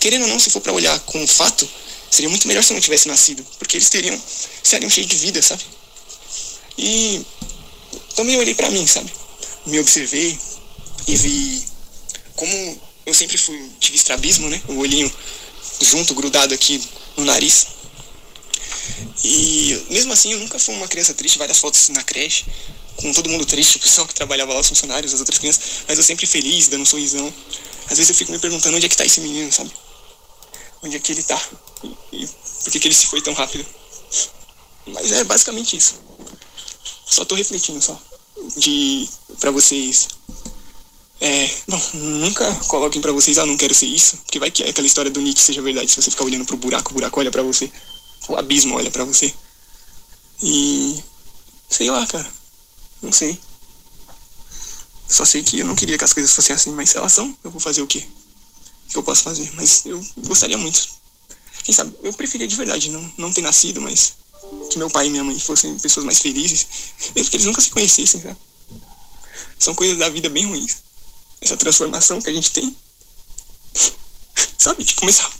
Querendo ou não, se for para olhar com o fato, seria muito melhor se eu não tivesse nascido, porque eles teriam, seriam cheios de vida, sabe? E também olhei para mim, sabe? Me observei e vi como eu sempre fui, tive estrabismo, né? O olhinho junto, grudado aqui no nariz. E mesmo assim eu nunca fui uma criança triste, várias fotos na creche, com todo mundo triste, o pessoal que trabalhava lá, os funcionários, as outras crianças, mas eu sempre feliz, dando um sorrisão. Às vezes eu fico me perguntando onde é que tá esse menino, sabe? Onde é que ele tá? E, e por que, que ele se foi tão rápido? Mas é basicamente isso. Só tô refletindo só. De. pra vocês. É. Bom, nunca coloquem pra vocês, ah, não quero ser isso. Porque vai que é aquela história do Nietzsche seja verdade. Se você ficar olhando pro buraco, o buraco olha pra você. O abismo olha pra você. E. Sei lá, cara. Não sei. Só sei que eu não queria que as coisas fossem assim, mas se elas são, eu vou fazer o quê? O que eu posso fazer? Mas eu gostaria muito. Quem sabe, eu preferia de verdade não, não ter nascido, mas que meu pai e minha mãe fossem pessoas mais felizes, mesmo que eles nunca se conhecessem, sabe? São coisas da vida bem ruins. Essa transformação que a gente tem, sabe, de começar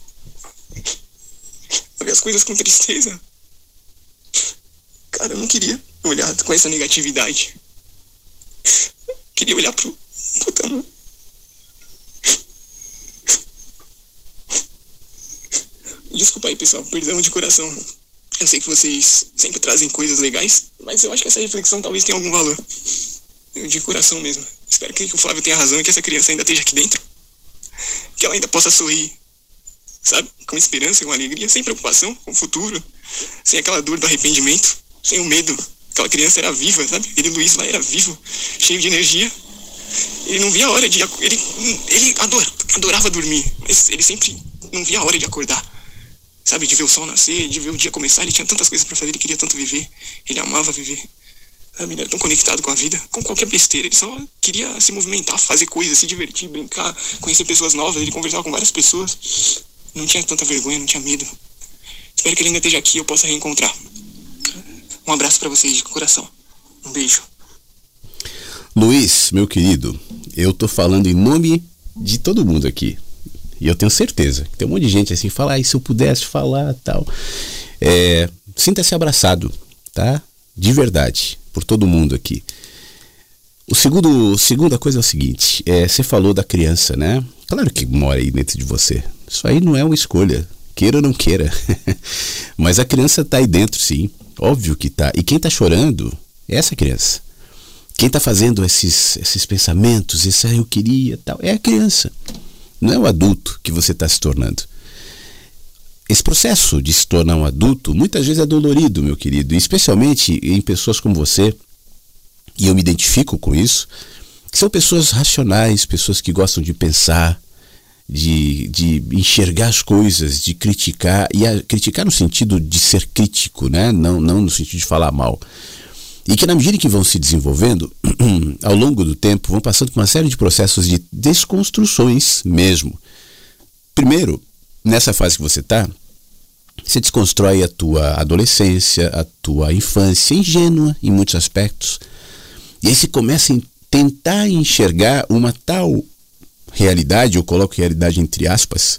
a ver as coisas com tristeza. Cara, eu não queria olhar com essa negatividade. Queria olhar pro. Puta, não. Desculpa aí, pessoal. Perdão de coração. Eu sei que vocês sempre trazem coisas legais, mas eu acho que essa reflexão talvez tenha algum valor. De coração mesmo. Espero que o Flávio tenha razão e que essa criança ainda esteja aqui dentro. Que ela ainda possa sorrir, sabe? Com esperança, com alegria, sem preocupação com o futuro, sem aquela dor do arrependimento, sem o medo Aquela criança era viva, sabe? Ele, Luiz, lá era vivo, cheio de energia. Ele não via a hora de. Ele, ele adora, adorava dormir, mas ele sempre não via a hora de acordar. Sabe? De ver o sol nascer, de ver o dia começar. Ele tinha tantas coisas para fazer, ele queria tanto viver. Ele amava viver. Sabe? Ele era tão conectado com a vida, com qualquer besteira. Ele só queria se movimentar, fazer coisas, se divertir, brincar, conhecer pessoas novas. Ele conversava com várias pessoas. Não tinha tanta vergonha, não tinha medo. Espero que ele ainda esteja aqui e eu possa reencontrar. Um abraço para vocês de coração. Um beijo. Luiz, meu querido, eu tô falando em nome de todo mundo aqui. E eu tenho certeza que tem um monte de gente assim, fala, ah, se eu pudesse falar tal. É, Sinta-se abraçado, tá? De verdade, por todo mundo aqui. O segundo, segunda coisa é o seguinte: é, você falou da criança, né? Claro que mora aí dentro de você. Isso aí não é uma escolha, queira ou não queira. Mas a criança está aí dentro, sim. Óbvio que tá. E quem está chorando é essa criança. Quem está fazendo esses, esses pensamentos, esse ah, eu queria, tal, é a criança. Não é o adulto que você está se tornando. Esse processo de se tornar um adulto muitas vezes é dolorido, meu querido, especialmente em pessoas como você, e eu me identifico com isso, que são pessoas racionais, pessoas que gostam de pensar, de, de enxergar as coisas, de criticar, e a, criticar no sentido de ser crítico, né? não, não no sentido de falar mal. E que na medida que vão se desenvolvendo, ao longo do tempo, vão passando por uma série de processos de desconstruções mesmo. Primeiro, nessa fase que você está, você desconstrói a tua adolescência, a tua infância, ingênua em muitos aspectos. E aí você começa a tentar enxergar uma tal realidade, eu coloco realidade entre aspas,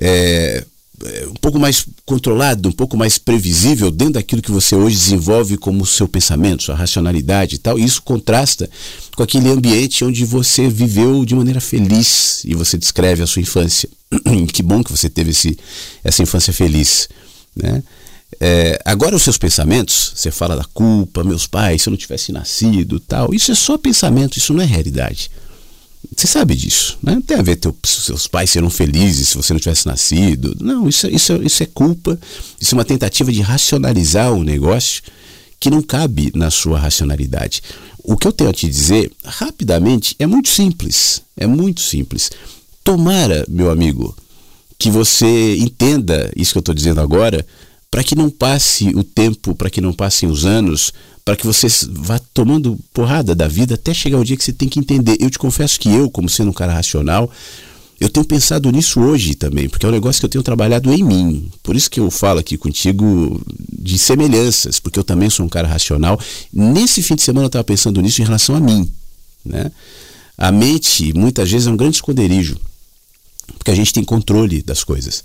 é, é, um pouco mais controlado, um pouco mais previsível dentro daquilo que você hoje desenvolve como seu pensamento, sua racionalidade e tal. E isso contrasta com aquele ambiente onde você viveu de maneira feliz e você descreve a sua infância. que bom que você teve esse, essa infância feliz, né? É, agora os seus pensamentos, você fala da culpa, meus pais, se eu não tivesse nascido, tal. Isso é só pensamento, isso não é realidade. Você sabe disso, né? Não tem a ver teu, seus pais serão felizes se você não tivesse nascido. Não, isso, isso, isso é culpa, isso é uma tentativa de racionalizar o negócio que não cabe na sua racionalidade. O que eu tenho a te dizer, rapidamente, é muito simples. É muito simples. Tomara, meu amigo, que você entenda isso que eu estou dizendo agora, para que não passe o tempo, para que não passem os anos, para que você vá tomando porrada da vida até chegar o dia que você tem que entender. Eu te confesso que eu, como sendo um cara racional, eu tenho pensado nisso hoje também, porque é um negócio que eu tenho trabalhado em mim. Por isso que eu falo aqui contigo de semelhanças, porque eu também sou um cara racional. Nesse fim de semana eu estava pensando nisso em relação a mim. Né? A mente, muitas vezes, é um grande esconderijo, porque a gente tem controle das coisas.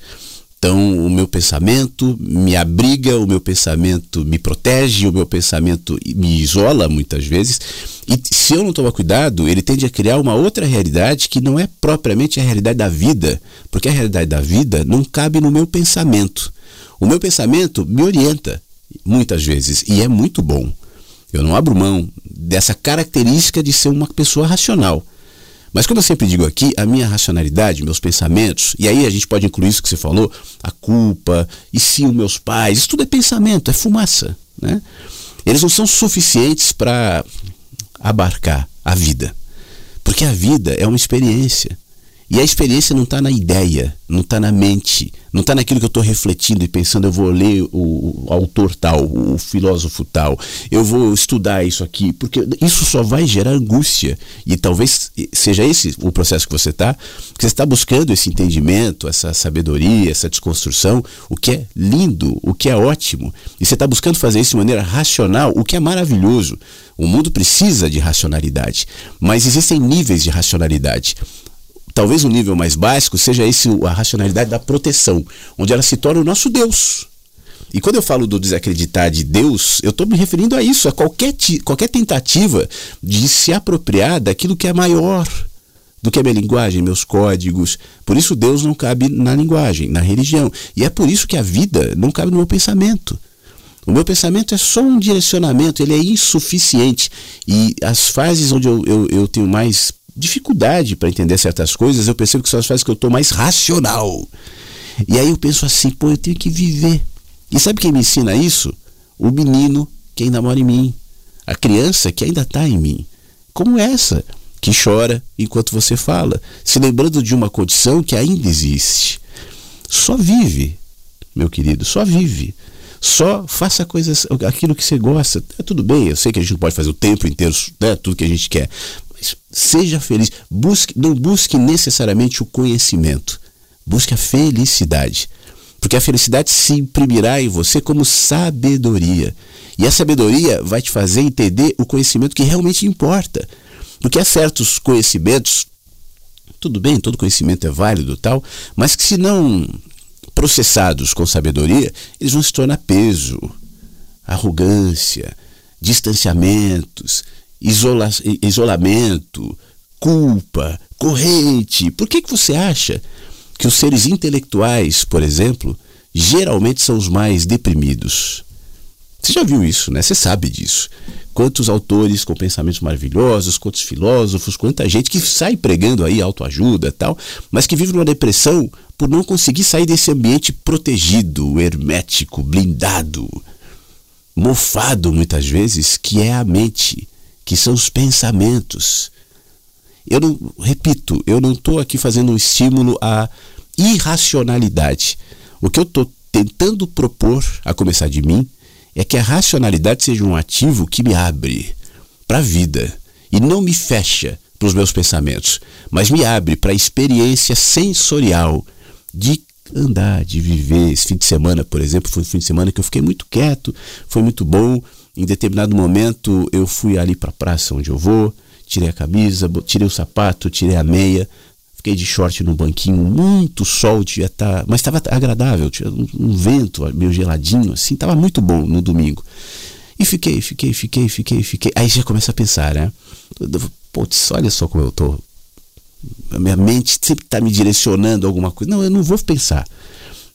Então, o meu pensamento me abriga, o meu pensamento me protege, o meu pensamento me isola muitas vezes. E se eu não tomar cuidado, ele tende a criar uma outra realidade que não é propriamente a realidade da vida, porque a realidade da vida não cabe no meu pensamento. O meu pensamento me orienta muitas vezes e é muito bom. Eu não abro mão dessa característica de ser uma pessoa racional. Mas como eu sempre digo aqui, a minha racionalidade, meus pensamentos, e aí a gente pode incluir isso que você falou, a culpa, e sim os meus pais, isso tudo é pensamento, é fumaça. Né? Eles não são suficientes para abarcar a vida. Porque a vida é uma experiência. E a experiência não está na ideia, não está na mente, não está naquilo que eu estou refletindo e pensando, eu vou ler o, o, autor tal, o filósofo tal, eu vou estudar isso aqui, porque isso só vai gerar angústia. E talvez seja esse o processo que você está, que você está buscando esse entendimento, essa sabedoria, essa desconstrução, o que é lindo, o que é ótimo. E você está buscando fazer isso de maneira racional, o que é maravilhoso. O mundo precisa de racionalidade, mas existem níveis de racionalidade talvez o nível mais básico seja esse a racionalidade da proteção, onde ela se torna o nosso Deus. E quando eu falo do desacreditar de Deus, eu estou me referindo a isso, a qualquer, qualquer tentativa de se apropriar daquilo que é maior do que a minha linguagem, meus códigos. Por isso Deus não cabe na linguagem, na religião. E é por isso que a vida não cabe no meu pensamento. O meu pensamento é só um direcionamento, ele é insuficiente. E as fases onde eu, eu, eu tenho mais dificuldade para entender certas coisas, eu percebo que são as fases que eu estou mais racional. E aí eu penso assim, pô, eu tenho que viver. E sabe quem me ensina isso? O menino que ainda mora em mim. A criança que ainda está em mim. Como essa, que chora enquanto você fala, se lembrando de uma condição que ainda existe. Só vive, meu querido, só vive. Só faça coisas, aquilo que você gosta. É tudo bem, eu sei que a gente não pode fazer o tempo inteiro, né, tudo que a gente quer. Seja feliz. Busque, não busque necessariamente o conhecimento. Busque a felicidade. Porque a felicidade se imprimirá em você como sabedoria. E a sabedoria vai te fazer entender o conhecimento que realmente importa. Porque há certos conhecimentos tudo bem, todo conhecimento é válido tal, mas que se não processados com sabedoria, eles vão se tornar peso, arrogância, distanciamentos, isola isolamento, culpa, corrente. Por que, que você acha que os seres intelectuais, por exemplo, geralmente são os mais deprimidos? Você já viu isso, né? Você sabe disso. Quantos autores com pensamentos maravilhosos, quantos filósofos, quanta gente que sai pregando aí autoajuda e tal, mas que vive numa depressão por não conseguir sair desse ambiente protegido, hermético, blindado, mofado muitas vezes, que é a mente, que são os pensamentos. Eu não, repito, eu não estou aqui fazendo um estímulo à irracionalidade. O que eu estou tentando propor, a começar de mim, é que a racionalidade seja um ativo que me abre para a vida e não me fecha para os meus pensamentos, mas me abre para a experiência sensorial de andar, de viver. Esse fim de semana, por exemplo, foi um fim de semana que eu fiquei muito quieto, foi muito bom. Em determinado momento eu fui ali para a praça onde eu vou, tirei a camisa, tirei o sapato, tirei a meia, Fiquei de short no banquinho, muito sol, devia tá, mas estava agradável, tinha um, um, vento meio geladinho, assim, estava muito bom no domingo. E fiquei, fiquei, fiquei, fiquei, fiquei. Aí já começa a pensar, né? Putz, olha só como eu tô. A minha mente sempre está me direcionando a alguma coisa. Não, eu não vou pensar.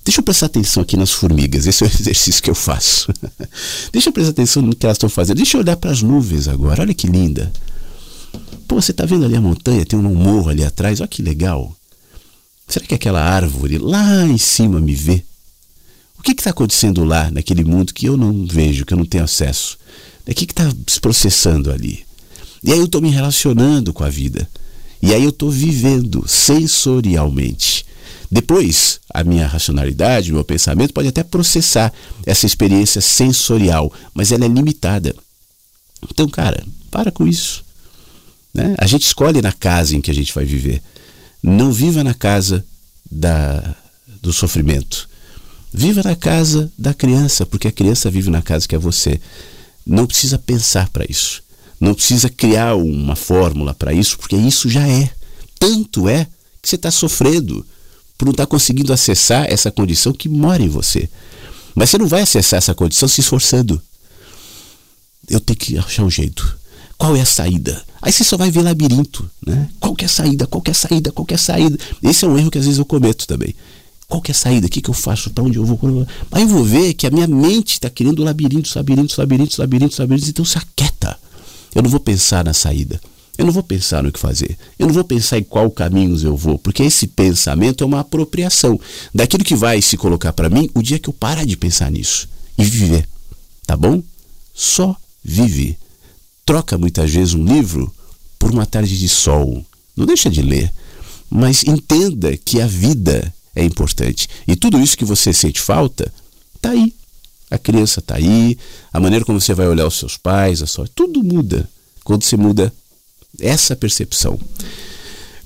Deixa eu prestar atenção aqui nas formigas, esse é o exercício que eu faço. Deixa eu prestar atenção no que elas estão fazendo. Deixa eu olhar para as nuvens agora, olha que linda. Pô, você está vendo ali a montanha? Tem um morro ali atrás, olha que legal. Será que aquela árvore lá em cima me vê? O que está acontecendo lá, naquele mundo que eu não vejo, que eu não tenho acesso? O que está se processando ali? E aí eu estou me relacionando com a vida. E aí eu estou vivendo sensorialmente. Depois, a minha racionalidade, meu pensamento pode até processar essa experiência sensorial, mas ela é limitada. Então, cara, para com isso. Né? A gente escolhe na casa em que a gente vai viver. Não viva na casa da, do sofrimento. Viva na casa da criança, porque a criança vive na casa que é você. Não precisa pensar para isso. Não precisa criar uma fórmula para isso, porque isso já é. Tanto é que você está sofrendo por não estar tá conseguindo acessar essa condição que mora em você. Mas você não vai acessar essa condição se esforçando. Eu tenho que achar um jeito. Qual é a saída? Aí você só vai ver labirinto, né? Qual é a saída? Qual é a saída? Qual é a saída? Esse é um erro que às vezes eu cometo também. Qual é a saída? O que, que eu faço? Para onde eu vou? Aí eu vou ver que a minha mente está querendo labirintos, labirintos, labirintos, labirintos, labirintos, então se aquieta. Eu não vou pensar na saída. Eu não vou pensar no que fazer. Eu não vou pensar em qual caminhos eu vou, porque esse pensamento é uma apropriação daquilo que vai se colocar para mim o dia que eu parar de pensar nisso e viver. Tá bom? Só viver troca muitas vezes um livro por uma tarde de sol. Não deixa de ler, mas entenda que a vida é importante. E tudo isso que você sente falta, está aí. A criança está aí, a maneira como você vai olhar os seus pais, a sua, tudo muda quando você muda essa percepção.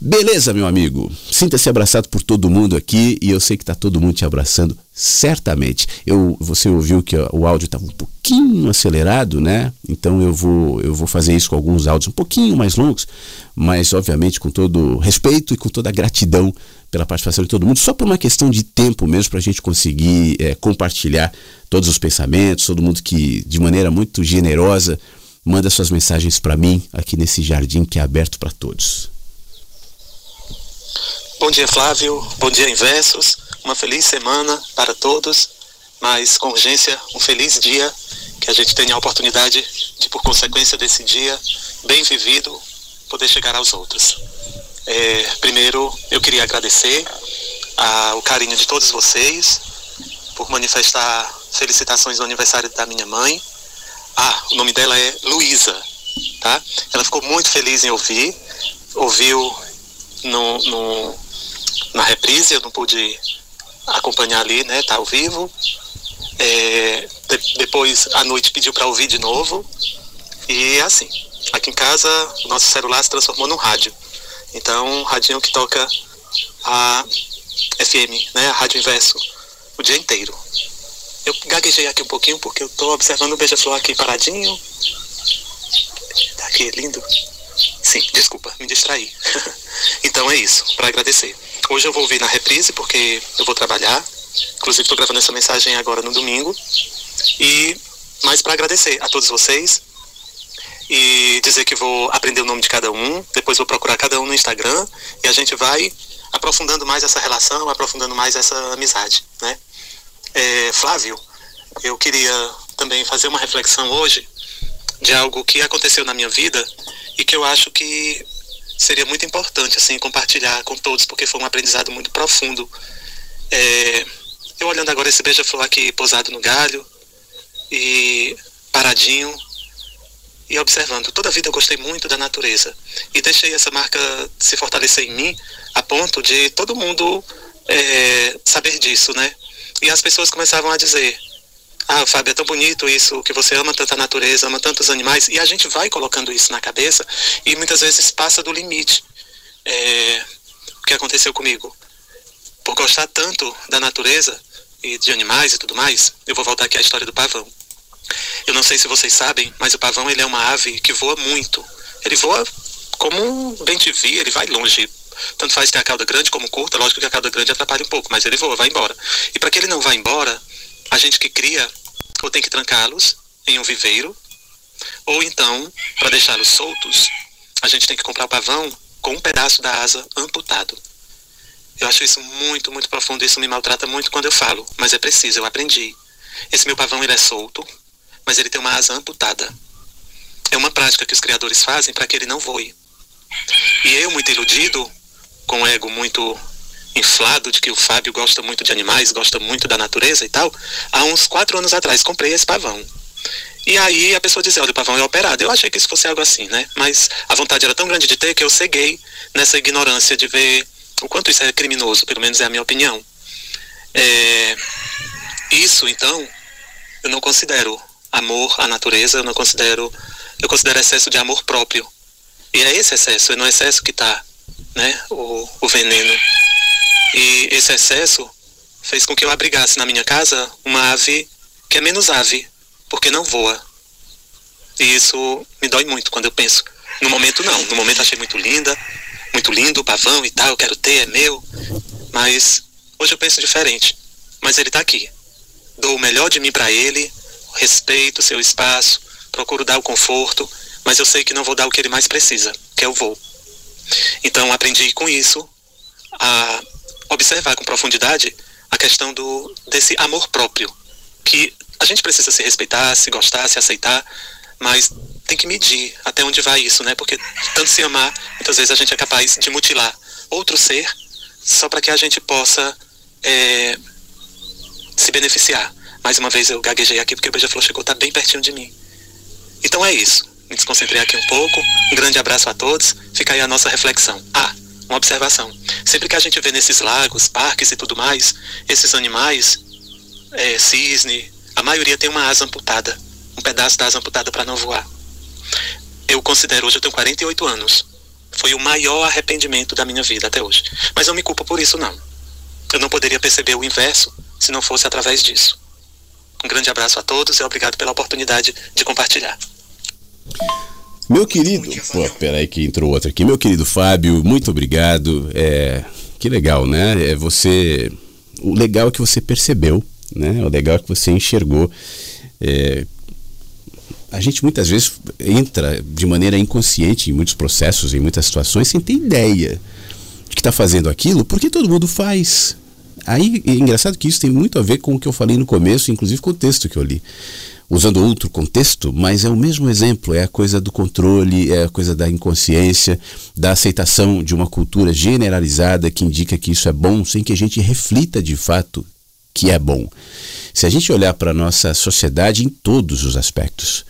Beleza, meu amigo? Sinta-se abraçado por todo mundo aqui e eu sei que está todo mundo te abraçando, certamente. Eu, você ouviu que o áudio estava um pouquinho acelerado, né? Então eu vou, eu vou fazer isso com alguns áudios um pouquinho mais longos, mas obviamente com todo respeito e com toda gratidão pela participação de todo mundo, só por uma questão de tempo mesmo para a gente conseguir é, compartilhar todos os pensamentos, todo mundo que de maneira muito generosa manda suas mensagens para mim aqui nesse jardim que é aberto para todos. Bom dia, Flávio. Bom dia, Inversos. Uma feliz semana para todos, mas com urgência, um feliz dia. Que a gente tenha a oportunidade de, por consequência desse dia bem vivido, poder chegar aos outros. É, primeiro, eu queria agradecer a, o carinho de todos vocês por manifestar felicitações no aniversário da minha mãe. Ah, o nome dela é Luísa, tá? Ela ficou muito feliz em ouvir, ouviu no, no, na reprise, eu não pude acompanhar ali, né? Tá ao vivo. É, de, depois, à noite, pediu para ouvir de novo. E é assim, aqui em casa, o nosso celular se transformou num rádio. Então, um radinho que toca a FM, né? A Rádio Inverso, o dia inteiro. Eu gaguejei aqui um pouquinho porque eu tô observando o beija-flor aqui paradinho. Tá aqui, lindo. Sim, desculpa, me distraí. então é isso, para agradecer. Hoje eu vou ouvir na reprise porque eu vou trabalhar. Inclusive estou gravando essa mensagem agora no domingo. E mais para agradecer a todos vocês e dizer que vou aprender o nome de cada um, depois vou procurar cada um no Instagram e a gente vai aprofundando mais essa relação, aprofundando mais essa amizade, né? É, Flávio, eu queria também fazer uma reflexão hoje de algo que aconteceu na minha vida e que eu acho que seria muito importante assim compartilhar com todos porque foi um aprendizado muito profundo. É, eu olhando agora esse beija-flor aqui pousado no galho e paradinho e observando. Toda a vida eu gostei muito da natureza e deixei essa marca se fortalecer em mim a ponto de todo mundo é, saber disso, né? E as pessoas começavam a dizer: Ah, Fábio, é tão bonito isso, que você ama tanta natureza, ama tantos animais, e a gente vai colocando isso na cabeça e muitas vezes passa do limite. É, o que aconteceu comigo? Por gostar tanto da natureza e de animais e tudo mais, eu vou voltar aqui à história do pavão. Eu não sei se vocês sabem, mas o pavão ele é uma ave que voa muito. Ele voa como um bem te vi, ele vai longe. Tanto faz ter a cauda grande como curta, lógico que a cauda grande atrapalha um pouco, mas ele voa, vai embora. E para que ele não vá embora, a gente que cria ou tem que trancá-los em um viveiro, ou então, para deixá-los soltos, a gente tem que comprar o pavão com um pedaço da asa amputado. Eu acho isso muito, muito profundo, isso me maltrata muito quando eu falo, mas é preciso, eu aprendi. Esse meu pavão ele é solto, mas ele tem uma asa amputada. É uma prática que os criadores fazem para que ele não voe. E eu, muito iludido, com um ego muito inflado de que o Fábio gosta muito de animais, gosta muito da natureza e tal, há uns quatro anos atrás comprei esse pavão. E aí a pessoa dizia, olha, o pavão é operado. Eu achei que isso fosse algo assim, né? Mas a vontade era tão grande de ter que eu ceguei nessa ignorância de ver o quanto isso é criminoso, pelo menos é a minha opinião. É... Isso, então, eu não considero amor à natureza, eu não considero, eu considero excesso de amor próprio. E é esse excesso, é no excesso que está né, o, o veneno. E esse excesso fez com que eu abrigasse na minha casa uma ave que é menos ave, porque não voa. E isso me dói muito quando eu penso. No momento não, no momento achei muito linda, muito lindo o pavão e tal, eu quero ter, é meu. Mas hoje eu penso diferente. Mas ele está aqui. Dou o melhor de mim para ele, respeito o seu espaço, procuro dar o conforto, mas eu sei que não vou dar o que ele mais precisa, que é o voo. Então aprendi com isso a observar com profundidade a questão do desse amor próprio, que a gente precisa se respeitar, se gostar, se aceitar, mas tem que medir até onde vai isso, né? Porque tanto se amar, muitas vezes a gente é capaz de mutilar outro ser só para que a gente possa é, se beneficiar. Mais uma vez eu gaguejei aqui porque o beija-flor chegou, tá bem pertinho de mim. Então é isso. Me desconcentrei aqui um pouco. Um grande abraço a todos. Fica aí a nossa reflexão. Ah, uma observação. Sempre que a gente vê nesses lagos, parques e tudo mais, esses animais, é, cisne, a maioria tem uma asa amputada. Um pedaço da asa amputada para não voar. Eu considero hoje, eu tenho 48 anos. Foi o maior arrependimento da minha vida até hoje. Mas não me culpo por isso, não. Eu não poderia perceber o inverso se não fosse através disso. Um grande abraço a todos e obrigado pela oportunidade de compartilhar. Meu querido, pô, peraí que entrou outro aqui. Meu querido Fábio, muito obrigado. É, que legal, né? É você, o legal é que você percebeu, né? O legal é que você enxergou. É, a gente muitas vezes entra de maneira inconsciente em muitos processos, em muitas situações, sem ter ideia de que está fazendo aquilo, porque todo mundo faz. Aí é engraçado que isso tem muito a ver com o que eu falei no começo, inclusive com o texto que eu li. Usando outro contexto, mas é o mesmo exemplo, é a coisa do controle, é a coisa da inconsciência, da aceitação de uma cultura generalizada que indica que isso é bom, sem que a gente reflita de fato que é bom. Se a gente olhar para a nossa sociedade em todos os aspectos,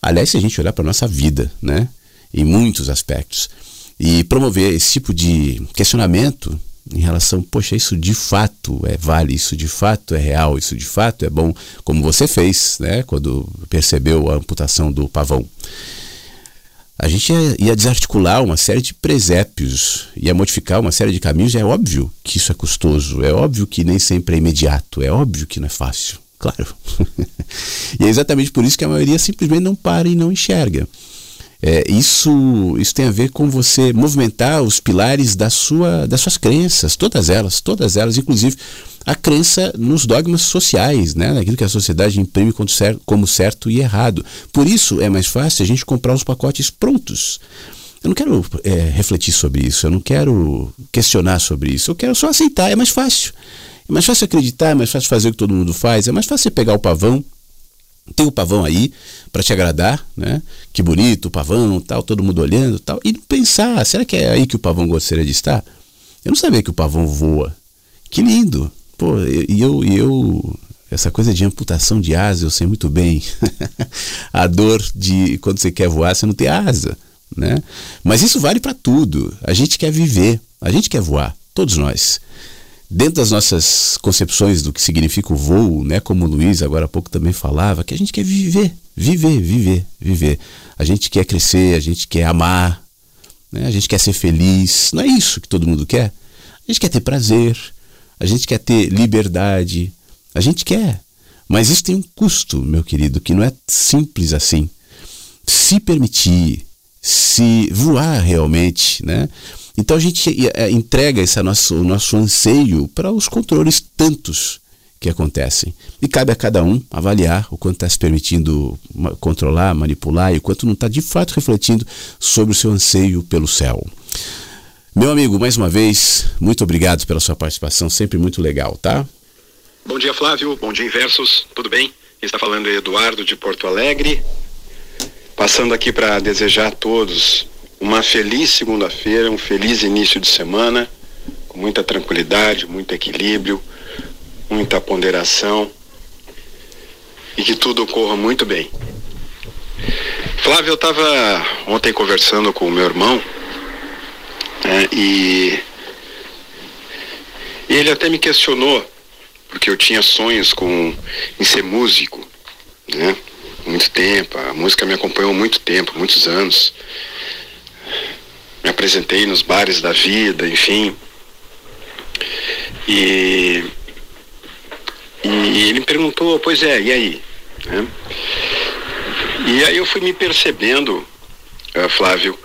aliás, se a gente olhar para a nossa vida, né, em muitos aspectos, e promover esse tipo de questionamento em relação, poxa, isso de fato é vale, isso de fato é real, isso de fato é bom, como você fez, né, quando percebeu a amputação do pavão. A gente ia, ia desarticular uma série de presépios, ia modificar uma série de caminhos, é óbvio que isso é custoso, é óbvio que nem sempre é imediato, é óbvio que não é fácil, claro. e é exatamente por isso que a maioria simplesmente não para e não enxerga. É, isso, isso tem a ver com você movimentar os pilares da sua, das suas crenças, todas elas, todas elas, inclusive a crença nos dogmas sociais, né? naquilo que a sociedade imprime como certo e errado. Por isso é mais fácil a gente comprar os pacotes prontos. Eu não quero é, refletir sobre isso, eu não quero questionar sobre isso, eu quero só aceitar, é mais fácil. É mais fácil acreditar, é mais fácil fazer o que todo mundo faz, é mais fácil você pegar o pavão, tem o pavão aí para te agradar, né? Que bonito o pavão, tal, todo mundo olhando, tal, e pensar, será que é aí que o pavão gostaria de estar? Eu não sabia que o pavão voa. Que lindo. Pô, e eu, eu essa coisa de amputação de asa, eu sei muito bem. a dor de quando você quer voar, você não tem asa, né? Mas isso vale para tudo. A gente quer viver, a gente quer voar, todos nós dentro das nossas concepções do que significa o voo, né, como o Luiz agora há pouco também falava, que a gente quer viver, viver, viver, viver. A gente quer crescer, a gente quer amar, né, a gente quer ser feliz. Não é isso que todo mundo quer? A gente quer ter prazer, a gente quer ter liberdade, a gente quer. Mas isso tem um custo, meu querido, que não é simples assim. Se permitir, se voar realmente, né? Então a gente é, entrega esse nosso, o nosso anseio para os controles tantos que acontecem. E cabe a cada um avaliar o quanto está se permitindo controlar, manipular e o quanto não está de fato refletindo sobre o seu anseio pelo céu. Meu amigo, mais uma vez, muito obrigado pela sua participação, sempre muito legal, tá? Bom dia, Flávio. Bom dia, Inversos. Tudo bem? Está falando é Eduardo de Porto Alegre. Passando aqui para desejar a todos uma feliz segunda-feira, um feliz início de semana, com muita tranquilidade, muito equilíbrio, muita ponderação e que tudo ocorra muito bem. Flávio, eu estava ontem conversando com o meu irmão né, e, ele até me questionou, porque eu tinha sonhos com em ser músico, né? Muito tempo, a música me acompanhou muito tempo, muitos anos me apresentei nos bares da vida, enfim. E, e ele me perguntou, pois é, e aí? Né? E aí eu fui me percebendo, uh, Flávio,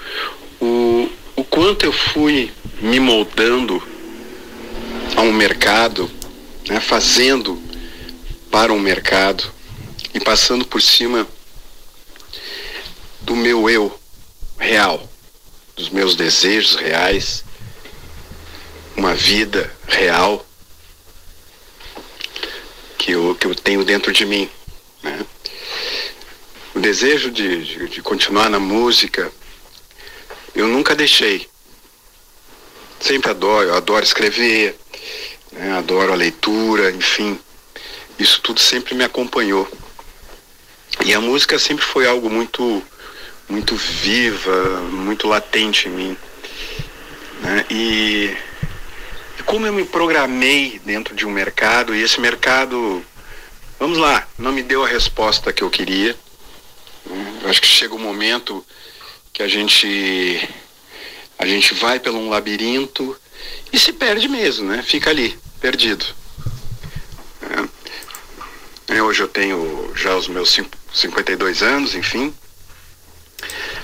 o, o quanto eu fui me moldando a um mercado, né, fazendo para um mercado e passando por cima do meu eu real dos meus desejos reais, uma vida real que eu, que eu tenho dentro de mim. Né? O desejo de, de, de continuar na música, eu nunca deixei. Sempre adoro, adoro escrever, né? adoro a leitura, enfim. Isso tudo sempre me acompanhou. E a música sempre foi algo muito muito viva, muito latente em mim. Né? E, e como eu me programei dentro de um mercado, e esse mercado, vamos lá, não me deu a resposta que eu queria. Né? Eu acho que chega um momento que a gente a gente vai pelo um labirinto e se perde mesmo, né? Fica ali, perdido. É. Hoje eu tenho já os meus 52 anos, enfim.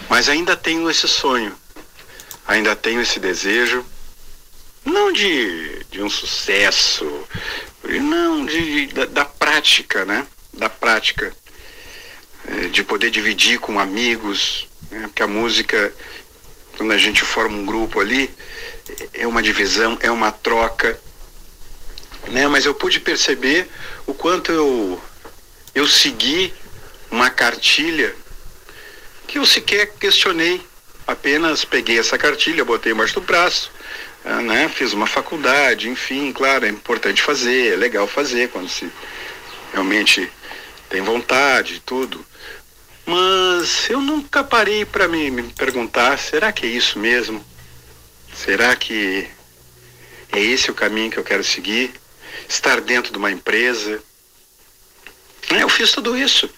Mas ainda tenho esse sonho, ainda tenho esse desejo, não de, de um sucesso, não, de, da, da prática, né? Da prática. É, de poder dividir com amigos, né? porque a música, quando a gente forma um grupo ali, é uma divisão, é uma troca. Né? Mas eu pude perceber o quanto eu, eu segui uma cartilha que eu sequer questionei. Apenas peguei essa cartilha, botei embaixo do braço, ah, né? Fiz uma faculdade, enfim, claro, é importante fazer, é legal fazer quando se realmente tem vontade e tudo. Mas eu nunca parei para me, me perguntar, será que é isso mesmo? Será que é esse o caminho que eu quero seguir? Estar dentro de uma empresa? É, eu fiz tudo isso.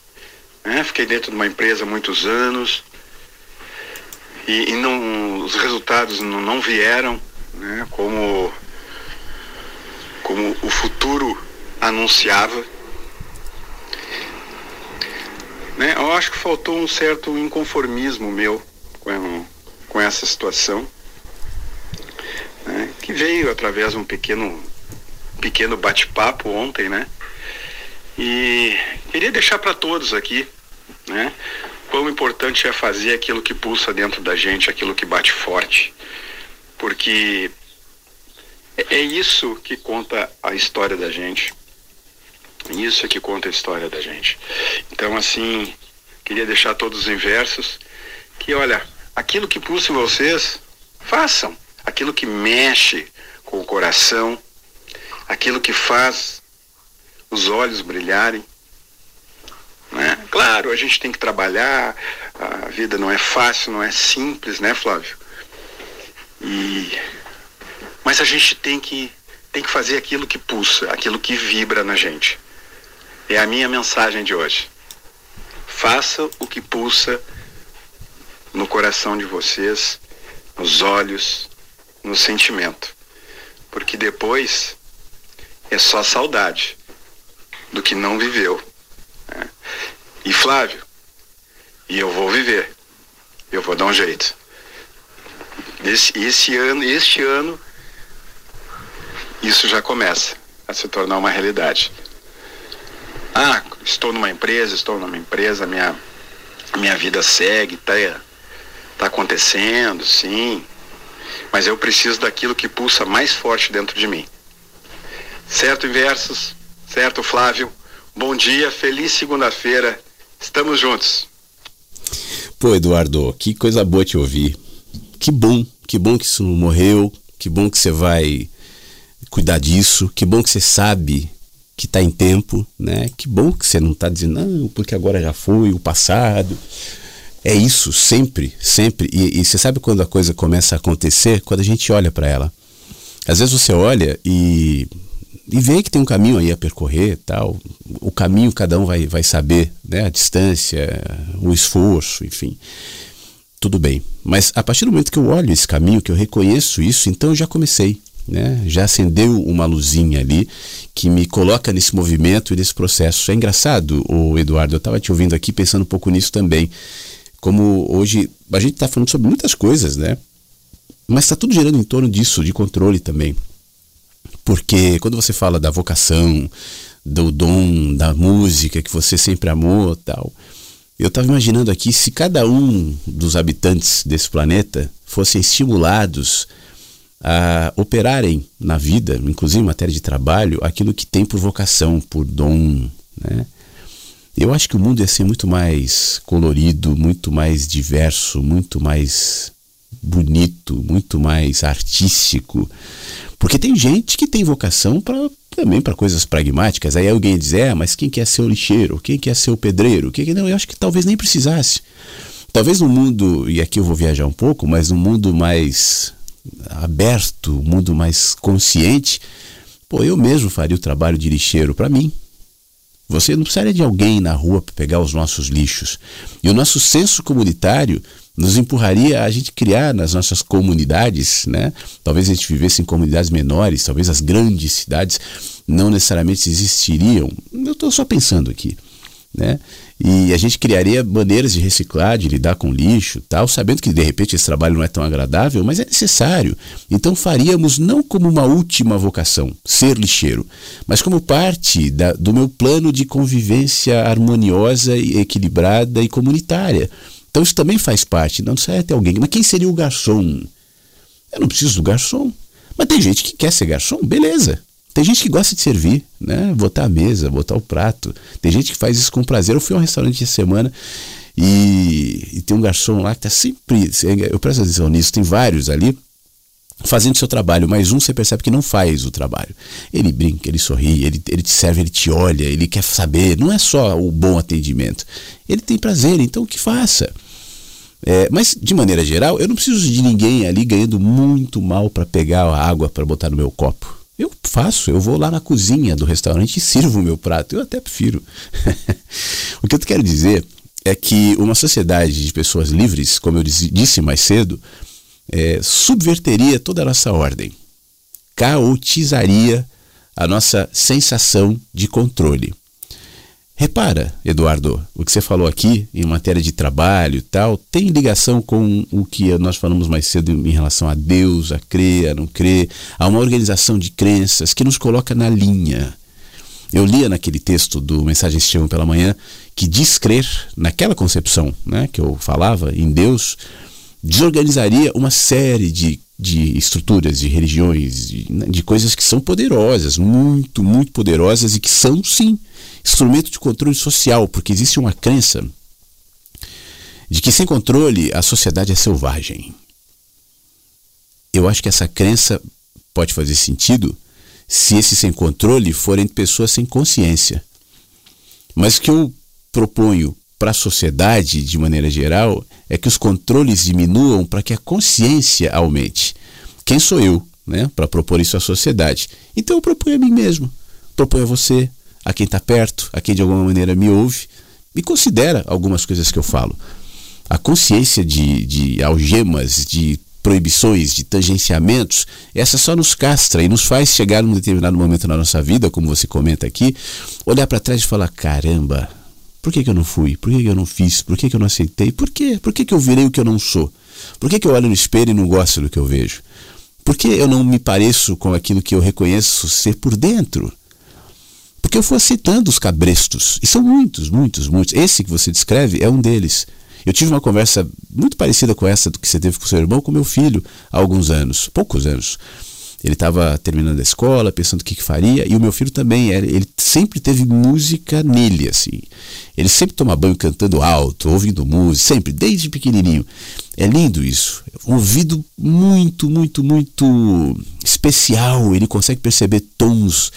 Né? Fiquei dentro de uma empresa muitos anos e, e não, os resultados não, não vieram né? como, como o futuro anunciava. Né? Eu acho que faltou um certo inconformismo meu com, com essa situação, né, que veio através de um pequeno, pequeno bate-papo ontem, né? E queria deixar para todos aqui, né? Quão importante é fazer aquilo que pulsa dentro da gente, aquilo que bate forte. Porque é, é isso que conta a história da gente. Isso é que conta a história da gente. Então, assim, queria deixar todos em versos que, olha, aquilo que pulsa em vocês, façam. Aquilo que mexe com o coração, aquilo que faz os olhos brilharem. Né? Claro, a gente tem que trabalhar, a vida não é fácil, não é simples, né, Flávio? E... Mas a gente tem que, tem que fazer aquilo que pulsa, aquilo que vibra na gente. É a minha mensagem de hoje. Faça o que pulsa no coração de vocês, nos olhos, no sentimento. Porque depois é só saudade do que não viveu. Né? E Flávio, e eu vou viver. Eu vou dar um jeito. Esse, esse ano, este ano, isso já começa a se tornar uma realidade. Ah, estou numa empresa, estou numa empresa, minha, minha vida segue, tá, tá acontecendo, sim. Mas eu preciso daquilo que pulsa mais forte dentro de mim. Certo, Inversos? Certo, Flávio? Bom dia, feliz segunda-feira. Estamos juntos. Pô, Eduardo, que coisa boa te ouvir. Que bom, que bom que isso não morreu, que bom que você vai cuidar disso, que bom que você sabe que está em tempo, né? Que bom que você não está dizendo, não, porque agora já foi, o passado. É isso, sempre, sempre. E, e você sabe quando a coisa começa a acontecer? Quando a gente olha para ela. Às vezes você olha e, e vê que tem um caminho aí a percorrer tal. O caminho cada um vai, vai saber, né? A distância, o esforço, enfim. Tudo bem. Mas a partir do momento que eu olho esse caminho, que eu reconheço isso, então eu já comecei né? Já acendeu uma luzinha ali que me coloca nesse movimento e nesse processo. É engraçado, o Eduardo, eu estava te ouvindo aqui pensando um pouco nisso também. Como hoje a gente está falando sobre muitas coisas, né? Mas está tudo girando em torno disso, de controle também. Porque quando você fala da vocação, do dom, da música que você sempre amou tal, eu estava imaginando aqui se cada um dos habitantes desse planeta fossem estimulados a operarem na vida, inclusive em matéria de trabalho, aquilo que tem por vocação, por dom. Né? Eu acho que o mundo ia ser muito mais colorido, muito mais diverso, muito mais bonito, muito mais artístico. Porque tem gente que tem vocação para também para coisas pragmáticas. Aí alguém diz: "É, mas quem quer ser o lixeiro? Quem quer ser o pedreiro? Quem não, eu acho que talvez nem precisasse. Talvez no mundo, e aqui eu vou viajar um pouco, mas no mundo mais aberto, um mundo mais consciente, pô, eu mesmo faria o trabalho de lixeiro para mim. Você não precisaria de alguém na rua para pegar os nossos lixos. E o nosso senso comunitário nos empurraria a gente criar nas nossas comunidades, né? Talvez a gente vivesse em comunidades menores, talvez as grandes cidades não necessariamente existiriam. Eu estou só pensando aqui, né? E a gente criaria maneiras de reciclar, de lidar com lixo, tal, sabendo que de repente esse trabalho não é tão agradável, mas é necessário. Então faríamos não como uma última vocação, ser lixeiro, mas como parte da, do meu plano de convivência harmoniosa e equilibrada e comunitária. Então isso também faz parte. Não precisa ter alguém. Mas quem seria o garçom? Eu não preciso do garçom. Mas tem gente que quer ser garçom, beleza. Tem gente que gosta de servir, né? Botar a mesa, botar o prato. Tem gente que faz isso com prazer. Eu fui a um restaurante essa semana e, e tem um garçom lá que está sempre. Eu presto atenção nisso, tem vários ali fazendo seu trabalho, mas um você percebe que não faz o trabalho. Ele brinca, ele sorri, ele, ele te serve, ele te olha, ele quer saber. Não é só o bom atendimento. Ele tem prazer, então que faça. É, mas, de maneira geral, eu não preciso de ninguém ali ganhando muito mal para pegar a água para botar no meu copo. Eu faço, eu vou lá na cozinha do restaurante e sirvo o meu prato. Eu até prefiro. o que eu quero dizer é que uma sociedade de pessoas livres, como eu disse mais cedo, é, subverteria toda a nossa ordem, caotizaria a nossa sensação de controle, Repara, Eduardo, o que você falou aqui em matéria de trabalho e tal, tem ligação com o que nós falamos mais cedo em relação a Deus, a crer, a não crer, a uma organização de crenças que nos coloca na linha. Eu lia naquele texto do Mensagens que Chegam pela Manhã que descrer, naquela concepção né, que eu falava, em Deus, desorganizaria uma série de, de estruturas, de religiões, de, né, de coisas que são poderosas, muito, muito poderosas e que são, sim, instrumento de controle social, porque existe uma crença de que sem controle a sociedade é selvagem. Eu acho que essa crença pode fazer sentido se esse sem controle forem pessoas sem consciência. Mas o que eu proponho para a sociedade, de maneira geral, é que os controles diminuam para que a consciência aumente. Quem sou eu né, para propor isso à sociedade? Então eu proponho a mim mesmo, proponho a você, a quem está perto, a quem de alguma maneira me ouve, me considera algumas coisas que eu falo. A consciência de, de algemas, de proibições, de tangenciamentos, essa só nos castra e nos faz chegar num determinado momento na nossa vida, como você comenta aqui, olhar para trás e falar: caramba, por que, que eu não fui? Por que, que eu não fiz? Por que, que eu não aceitei? Por quê? Por que, que eu virei o que eu não sou? Por que, que eu olho no espelho e não gosto do que eu vejo? Por que eu não me pareço com aquilo que eu reconheço ser por dentro? Porque eu fui aceitando os cabrestos. E são muitos, muitos, muitos. Esse que você descreve é um deles. Eu tive uma conversa muito parecida com essa que você teve com seu irmão, com meu filho, há alguns anos, poucos anos. Ele estava terminando a escola, pensando o que, que, faria, e o meu filho também, ele sempre teve música nele, assim. Ele sempre toma banho cantando alto, ouvindo música, sempre, desde pequenininho. É lindo isso. Ouvido muito, muito, muito especial. Ele consegue perceber tons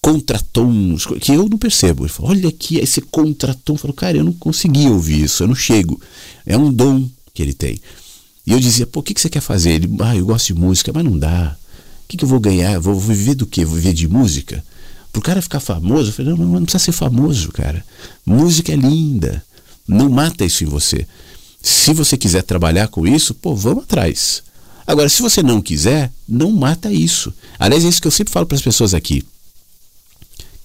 contratons que eu não percebo. Ele fala, olha aqui esse contratom. Eu falo, cara, eu não consegui ouvir isso, eu não chego. É um dom que ele tem. E eu dizia, pô, o que, que você quer fazer? Ele, ah, eu gosto de música, mas não dá. Que, que eu vou ganhar? Vou, vou viver do quê? Vou viver de música? Pro cara ficar famoso, eu falei, não, não, não precisa ser famoso, cara. Música é linda. Não mata isso em você. Se você quiser trabalhar com isso, pô, vamos atrás. Agora, se você não quiser, não mata isso. Aliás, é isso que eu sempre falo para as pessoas aqui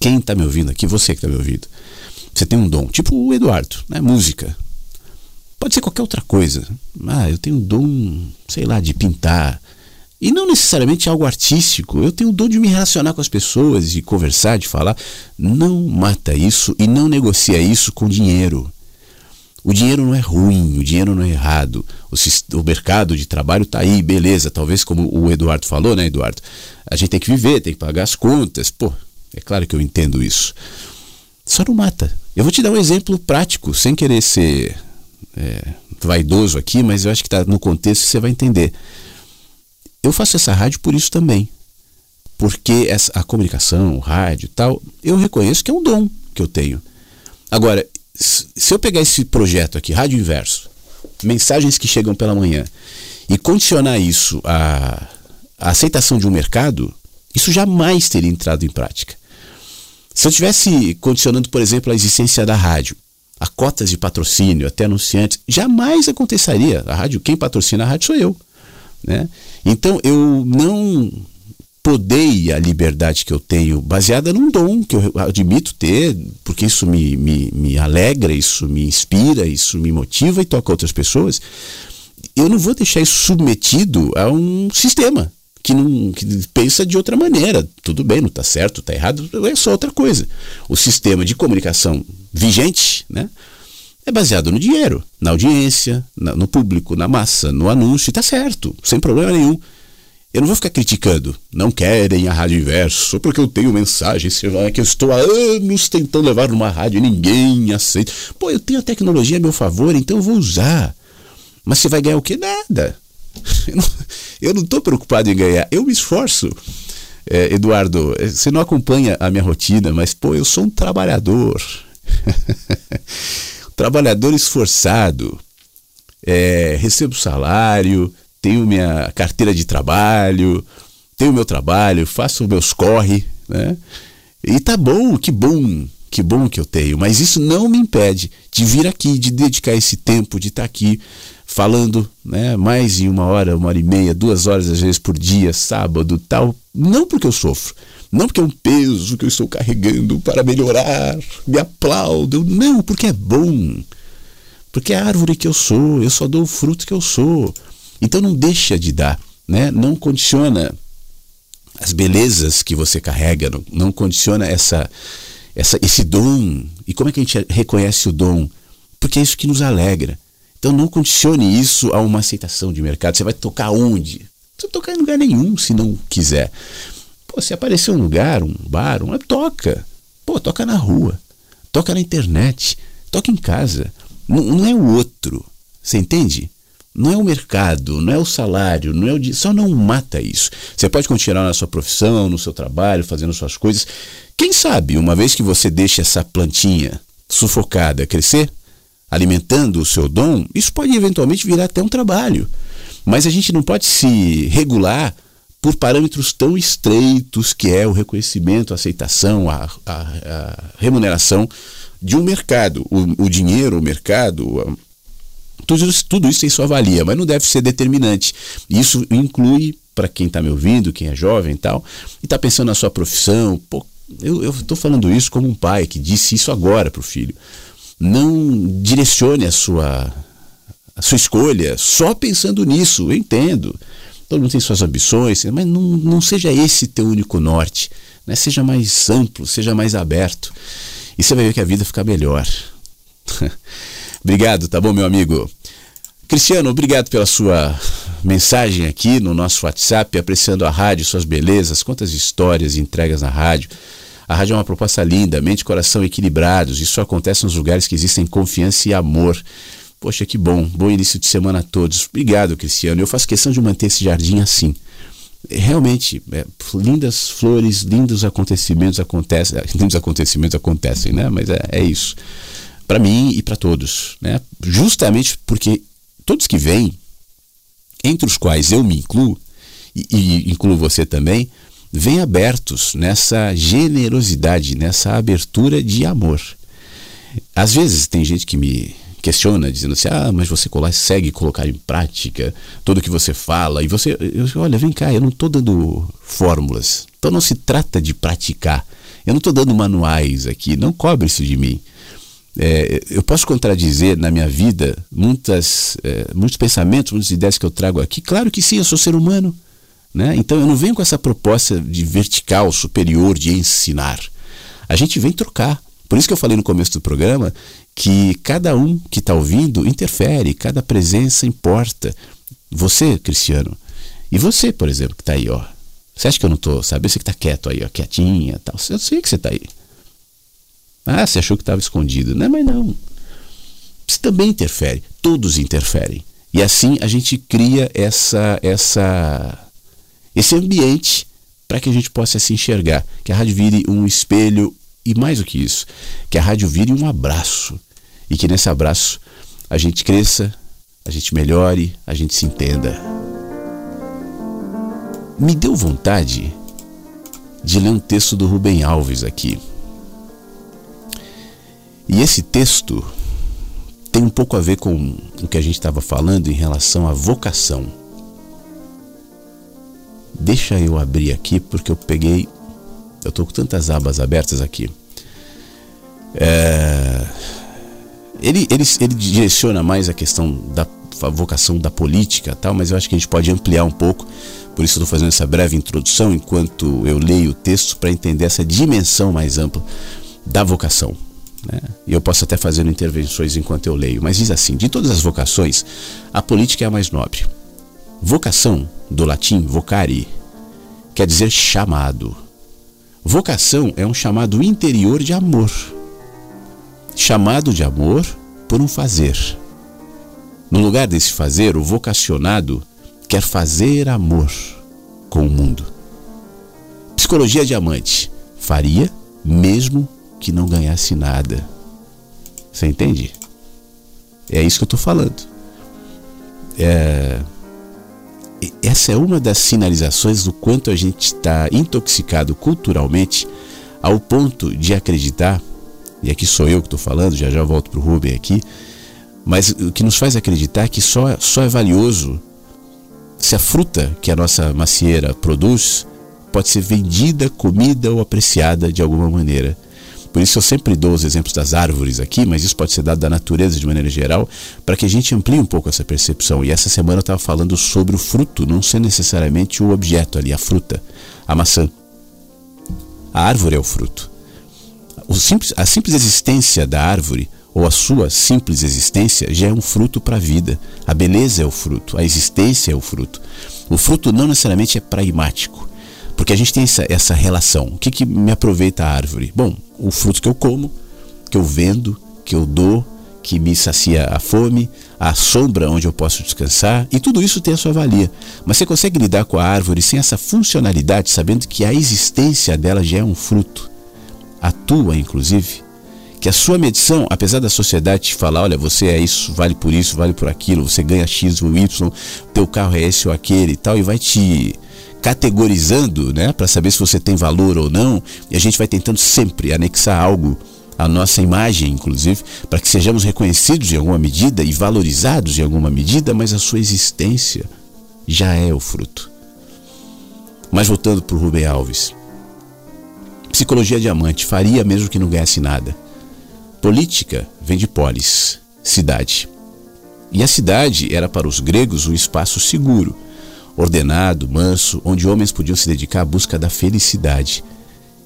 quem está me ouvindo aqui, você que está me ouvindo, você tem um dom, tipo o Eduardo, né? música. Pode ser qualquer outra coisa. Ah, eu tenho um dom, sei lá, de pintar. E não necessariamente algo artístico. Eu tenho o dom de me relacionar com as pessoas, de conversar, de falar. Não mata isso e não negocia isso com dinheiro. O dinheiro não é ruim, o dinheiro não é errado. O, o mercado de trabalho está aí, beleza. Talvez, como o Eduardo falou, né, Eduardo? A gente tem que viver, tem que pagar as contas. Pô, é claro que eu entendo isso. Só não mata. Eu vou te dar um exemplo prático, sem querer ser é, vaidoso aqui, mas eu acho que está no contexto você vai entender. Eu faço essa rádio por isso também. Porque essa, a comunicação, o rádio e tal, eu reconheço que é um dom que eu tenho. Agora, se eu pegar esse projeto aqui, Rádio Inverso, mensagens que chegam pela manhã, e condicionar isso à, à aceitação de um mercado, isso jamais teria entrado em prática. Se eu tivesse condicionando, por exemplo, a existência da rádio, a cotas de patrocínio, até anunciantes, jamais aconteceria. A rádio, quem patrocina a rádio sou eu. Né? Então eu não podei a liberdade que eu tenho, baseada num dom que eu admito ter, porque isso me, me, me alegra, isso me inspira, isso me motiva e toca outras pessoas. Eu não vou deixar isso submetido a um sistema que não que pensa de outra maneira. Tudo bem, não está certo, está errado, é só outra coisa. O sistema de comunicação vigente, né? É baseado no dinheiro, na audiência, na, no público, na massa, no anúncio, está certo, sem problema nenhum. Eu não vou ficar criticando. Não querem a rádio inverso, porque eu tenho mensagem que eu estou há anos tentando levar numa rádio e ninguém aceita. Pô, eu tenho a tecnologia a meu favor, então eu vou usar. Mas você vai ganhar o quê? Nada. Eu não estou preocupado em ganhar, eu me esforço. É, Eduardo, é, você não acompanha a minha rotina, mas pô, eu sou um trabalhador. trabalhador esforçado. É, recebo salário, tenho minha carteira de trabalho, tenho meu trabalho, faço meus corre, né? E tá bom, que bom, que bom que eu tenho, mas isso não me impede de vir aqui, de dedicar esse tempo, de estar tá aqui falando né, mais de uma hora, uma hora e meia, duas horas às vezes por dia, sábado, tal. Não porque eu sofro, Não porque é um peso que eu estou carregando para melhorar, me aplaudam. Não, porque é bom. Porque é a árvore que eu sou, eu só dou o fruto que eu sou. Então não deixa de dar, né? Não condiciona as belezas que você carrega, não, não condiciona essa, essa, esse dom. E como é que a gente reconhece o dom? Porque é isso que nos alegra. Então não condicione isso a uma aceitação de mercado. Você vai tocar onde? Você tocar em lugar nenhum se não quiser. Pô, se aparecer um lugar, um bar, uma toca. Pô, toca na rua, toca na internet, toca em casa. Não, não é o outro. Você entende? Não é o mercado, não é o salário, não é o só não mata isso. Você pode continuar na sua profissão, no seu trabalho, fazendo suas coisas. Quem sabe, uma vez que você deixa essa plantinha sufocada crescer, alimentando o seu dom, isso pode eventualmente virar até um trabalho. Mas a gente não pode se regular por parâmetros tão estreitos que é o reconhecimento, a aceitação, a, a, a remuneração de um mercado. O, o dinheiro, o mercado, tudo isso, tudo isso tem sua valia, mas não deve ser determinante. Isso inclui, para quem está me ouvindo, quem é jovem e tal, e está pensando na sua profissão. Pô, eu estou falando isso como um pai que disse isso agora para o filho. Não direcione a sua, a sua escolha só pensando nisso, eu entendo. Todo mundo tem suas ambições, mas não, não seja esse teu único norte. Né? Seja mais amplo, seja mais aberto. E você vai ver que a vida fica melhor. obrigado, tá bom, meu amigo? Cristiano, obrigado pela sua mensagem aqui no nosso WhatsApp, apreciando a rádio, suas belezas, quantas histórias e entregas na rádio. A rádio é uma proposta linda, mente e coração equilibrados. Isso acontece nos lugares que existem confiança e amor. Poxa, que bom. Bom início de semana a todos. Obrigado, Cristiano. Eu faço questão de manter esse jardim assim realmente é, lindas flores, lindos acontecimentos acontecem, lindos acontecimentos acontecem, né? Mas é, é isso para mim e para todos, né? Justamente porque todos que vêm, entre os quais eu me incluo e, e incluo você também, vêm abertos nessa generosidade, nessa abertura de amor. Às vezes tem gente que me questiona, dizendo assim: ah, mas você consegue colocar em prática tudo que você fala. E você, eu, olha, vem cá, eu não estou dando fórmulas. Então não se trata de praticar. Eu não estou dando manuais aqui, não cobre isso de mim. É, eu posso contradizer na minha vida muitas, é, muitos pensamentos, muitas ideias que eu trago aqui. Claro que sim, eu sou ser humano. Né? Então eu não venho com essa proposta de vertical, superior, de ensinar. A gente vem trocar. Por isso que eu falei no começo do programa que cada um que está ouvindo interfere, cada presença importa. Você, Cristiano, e você, por exemplo, que está aí, ó. Você acha que eu não estou, sabe? Você que está quieto aí, ó, quietinha tal. Eu sei que você está aí. Ah, você achou que estava escondido. Não, mas não. Você também interfere. Todos interferem. E assim a gente cria essa, essa, esse ambiente para que a gente possa se enxergar. Que a rádio vire um espelho e mais do que isso, que a rádio vire um abraço e que nesse abraço a gente cresça, a gente melhore, a gente se entenda. Me deu vontade de ler um texto do Rubem Alves aqui. E esse texto tem um pouco a ver com o que a gente estava falando em relação à vocação. Deixa eu abrir aqui porque eu peguei eu estou com tantas abas abertas aqui. É, ele, ele, ele direciona mais a questão da vocação da política, tal, mas eu acho que a gente pode ampliar um pouco. Por isso estou fazendo essa breve introdução enquanto eu leio o texto para entender essa dimensão mais ampla da vocação. Né? E eu posso até fazer intervenções enquanto eu leio. Mas diz assim: de todas as vocações, a política é a mais nobre. Vocação, do latim vocare, quer dizer chamado. Vocação é um chamado interior de amor. Chamado de amor por um fazer. No lugar desse fazer, o vocacionado quer fazer amor com o mundo. Psicologia diamante faria mesmo que não ganhasse nada. Você entende? É isso que eu estou falando. É, essa é uma das sinalizações do quanto a gente está intoxicado culturalmente ao ponto de acreditar, e aqui sou eu que estou falando, já já volto para o Rubem aqui, mas o que nos faz acreditar que só, só é valioso se a fruta que a nossa macieira produz pode ser vendida, comida ou apreciada de alguma maneira. Por isso eu sempre dou os exemplos das árvores aqui, mas isso pode ser dado da natureza de maneira geral, para que a gente amplie um pouco essa percepção. E essa semana eu estava falando sobre o fruto, não ser necessariamente o objeto ali, a fruta, a maçã. A árvore é o fruto. O simples, a simples existência da árvore, ou a sua simples existência, já é um fruto para a vida. A beleza é o fruto, a existência é o fruto. O fruto não necessariamente é pragmático. Porque a gente tem essa, essa relação. O que, que me aproveita a árvore? Bom, o fruto que eu como, que eu vendo, que eu dou, que me sacia a fome, a sombra onde eu posso descansar, e tudo isso tem a sua valia. Mas você consegue lidar com a árvore sem essa funcionalidade, sabendo que a existência dela já é um fruto, a tua, inclusive? Que a sua medição, apesar da sociedade te falar, olha, você é isso, vale por isso, vale por aquilo, você ganha X ou Y, teu carro é esse ou aquele e tal, e vai te categorizando, né, para saber se você tem valor ou não, e a gente vai tentando sempre anexar algo à nossa imagem, inclusive, para que sejamos reconhecidos em alguma medida e valorizados em alguma medida, mas a sua existência já é o fruto. Mas voltando para o Rubem Alves. Psicologia diamante faria mesmo que não ganhasse nada. Política vem de polis, cidade. E a cidade era para os gregos um espaço seguro, ordenado, manso, onde homens podiam se dedicar à busca da felicidade.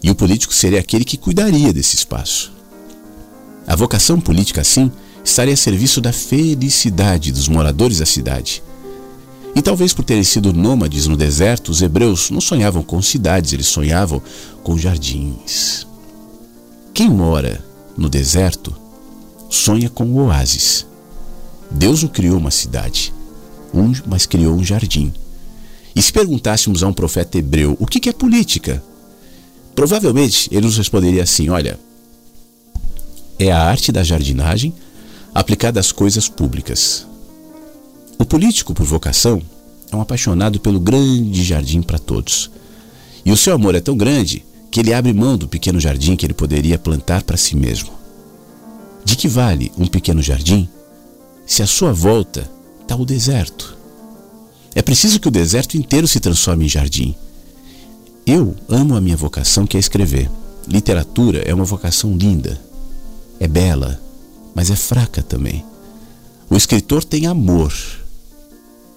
E o político seria aquele que cuidaria desse espaço. A vocação política, assim, estaria a serviço da felicidade dos moradores da cidade. E talvez por terem sido nômades no deserto, os hebreus não sonhavam com cidades, eles sonhavam com jardins. Quem mora no deserto sonha com oásis. Deus o criou uma cidade, mas criou um jardim. E se perguntássemos a um profeta hebreu o que é política, provavelmente ele nos responderia assim: olha, é a arte da jardinagem aplicada às coisas públicas. O político, por vocação, é um apaixonado pelo grande jardim para todos. E o seu amor é tão grande que ele abre mão do pequeno jardim que ele poderia plantar para si mesmo. De que vale um pequeno jardim se à sua volta está o deserto? É preciso que o deserto inteiro se transforme em jardim. Eu amo a minha vocação, que é escrever. Literatura é uma vocação linda, é bela, mas é fraca também. O escritor tem amor,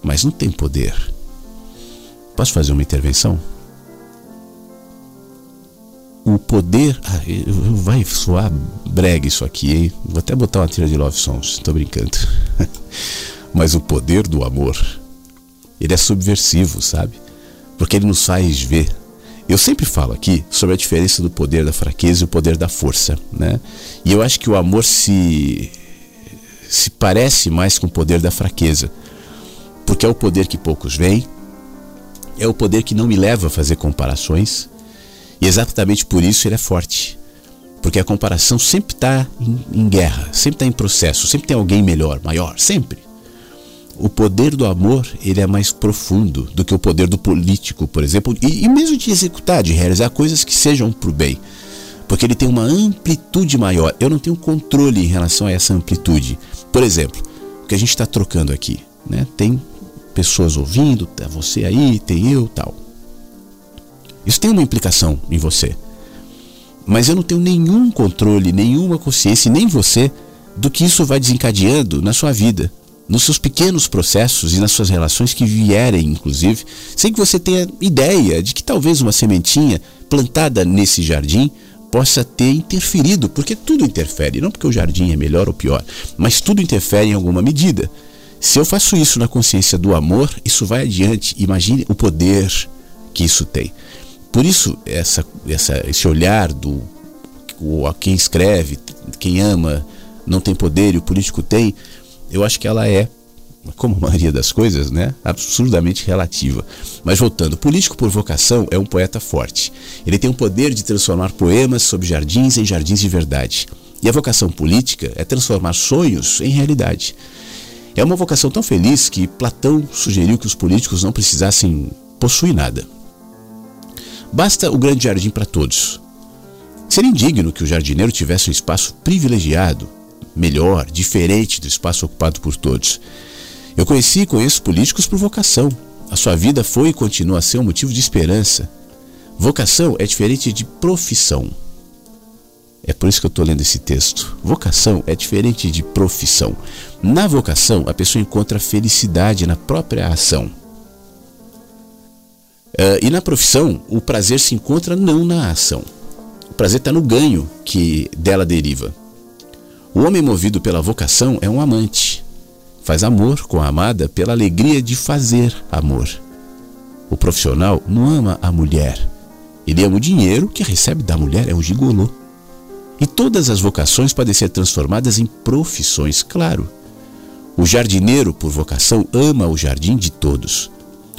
mas não tem poder. Posso fazer uma intervenção? O poder. Ah, vai soar brega isso aqui, hein? Vou até botar uma trilha de Love Songs, estou brincando. mas o poder do amor ele é subversivo, sabe? Porque ele nos faz ver. Eu sempre falo aqui sobre a diferença do poder da fraqueza e o poder da força, né? E eu acho que o amor se se parece mais com o poder da fraqueza, porque é o poder que poucos veem, é o poder que não me leva a fazer comparações, e exatamente por isso ele é forte. Porque a comparação sempre está em, em, guerra, sempre está em processo, sempre tem alguém melhor, maior, sempre o poder do amor ele é mais profundo do que o poder do político, por exemplo, e, e mesmo de executar, de realizar coisas que sejam para o bem, porque ele tem uma amplitude maior. Eu não tenho controle em relação a essa amplitude. Por exemplo, o que a gente está trocando aqui, né? Tem pessoas ouvindo, tá você aí, tem eu, tal. Isso tem uma implicação em você. Mas eu não tenho nenhum controle, nenhuma consciência, nem você, do que isso vai desencadeando na sua vida nos seus pequenos processos e nas suas relações que vierem, inclusive, sem que você tenha ideia de que talvez uma sementinha plantada nesse jardim possa ter interferido, porque tudo interfere, não porque o jardim é melhor ou pior, mas tudo interfere em alguma medida. Se eu faço isso na consciência do amor, isso vai adiante. Imagine o poder que isso tem. Por isso, essa, essa, esse olhar do o, a quem escreve, quem ama, não tem poder e o político tem, eu acho que ela é, como a maioria das coisas, né, absurdamente relativa. Mas voltando, político por vocação é um poeta forte. Ele tem o poder de transformar poemas sobre jardins em jardins de verdade. E a vocação política é transformar sonhos em realidade. É uma vocação tão feliz que Platão sugeriu que os políticos não precisassem possuir nada. Basta o grande jardim para todos. Seria indigno que o jardineiro tivesse um espaço privilegiado melhor, diferente do espaço ocupado por todos. Eu conheci e conheço políticos por vocação. A sua vida foi e continua a ser um motivo de esperança. Vocação é diferente de profissão. É por isso que eu estou lendo esse texto. Vocação é diferente de profissão. Na vocação, a pessoa encontra felicidade na própria ação. Uh, e na profissão, o prazer se encontra não na ação. O prazer está no ganho que dela deriva. O homem movido pela vocação é um amante. Faz amor com a amada pela alegria de fazer amor. O profissional não ama a mulher. Ele ama o dinheiro que recebe da mulher, é um gigolô. E todas as vocações podem ser transformadas em profissões, claro. O jardineiro, por vocação, ama o jardim de todos.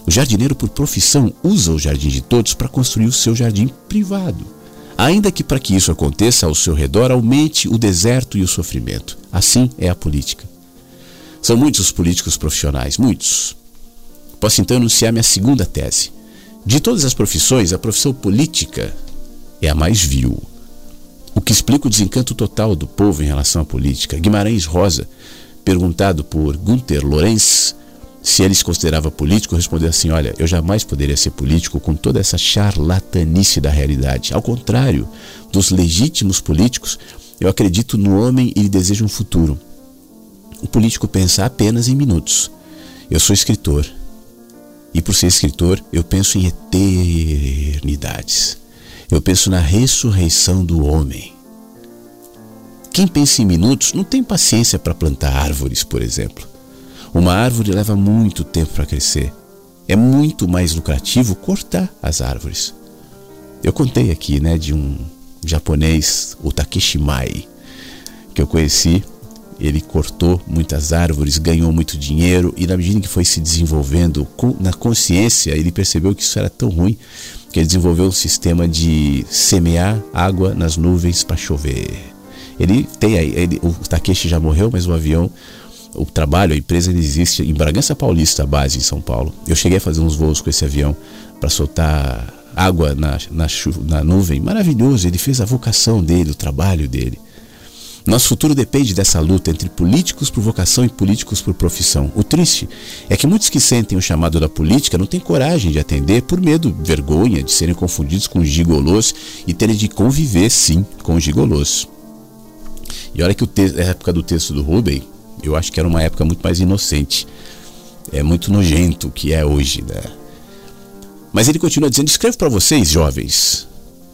O jardineiro, por profissão, usa o jardim de todos para construir o seu jardim privado. Ainda que para que isso aconteça ao seu redor aumente o deserto e o sofrimento. Assim é a política. São muitos os políticos profissionais, muitos. Posso então anunciar minha segunda tese. De todas as profissões, a profissão política é a mais vil. O que explica o desencanto total do povo em relação à política. Guimarães Rosa, perguntado por Gunther Lorenz se ele se considerava político, respondeu assim: Olha, eu jamais poderia ser político com toda essa charlatanice da realidade. Ao contrário dos legítimos políticos, eu acredito no homem e desejo um futuro. O político pensa apenas em minutos. Eu sou escritor. E por ser escritor, eu penso em eternidades. Eu penso na ressurreição do homem. Quem pensa em minutos não tem paciência para plantar árvores, por exemplo. Uma árvore leva muito tempo para crescer. É muito mais lucrativo cortar as árvores. Eu contei aqui, né, de um japonês, o Takeshi Mai, que eu conheci ele cortou muitas árvores, ganhou muito dinheiro e na medida que foi se desenvolvendo na consciência, ele percebeu que isso era tão ruim que ele desenvolveu um sistema de semear água nas nuvens para chover. Ele tem aí, ele, o Takeshi já morreu, mas o avião, o trabalho, a empresa existe em Bragança Paulista, a base em São Paulo. Eu cheguei a fazer uns voos com esse avião para soltar água na, na, na nuvem. Maravilhoso, ele fez a vocação dele, o trabalho dele. Nosso futuro depende dessa luta entre políticos por vocação e políticos por profissão. O triste é que muitos que sentem o chamado da política não têm coragem de atender por medo, vergonha de serem confundidos com gigolôs e terem de conviver, sim, com gigolôs. E olha que o a época do texto do Rubem, eu acho que era uma época muito mais inocente. É muito nojento o que é hoje, né? Mas ele continua dizendo: escrevo para vocês, jovens,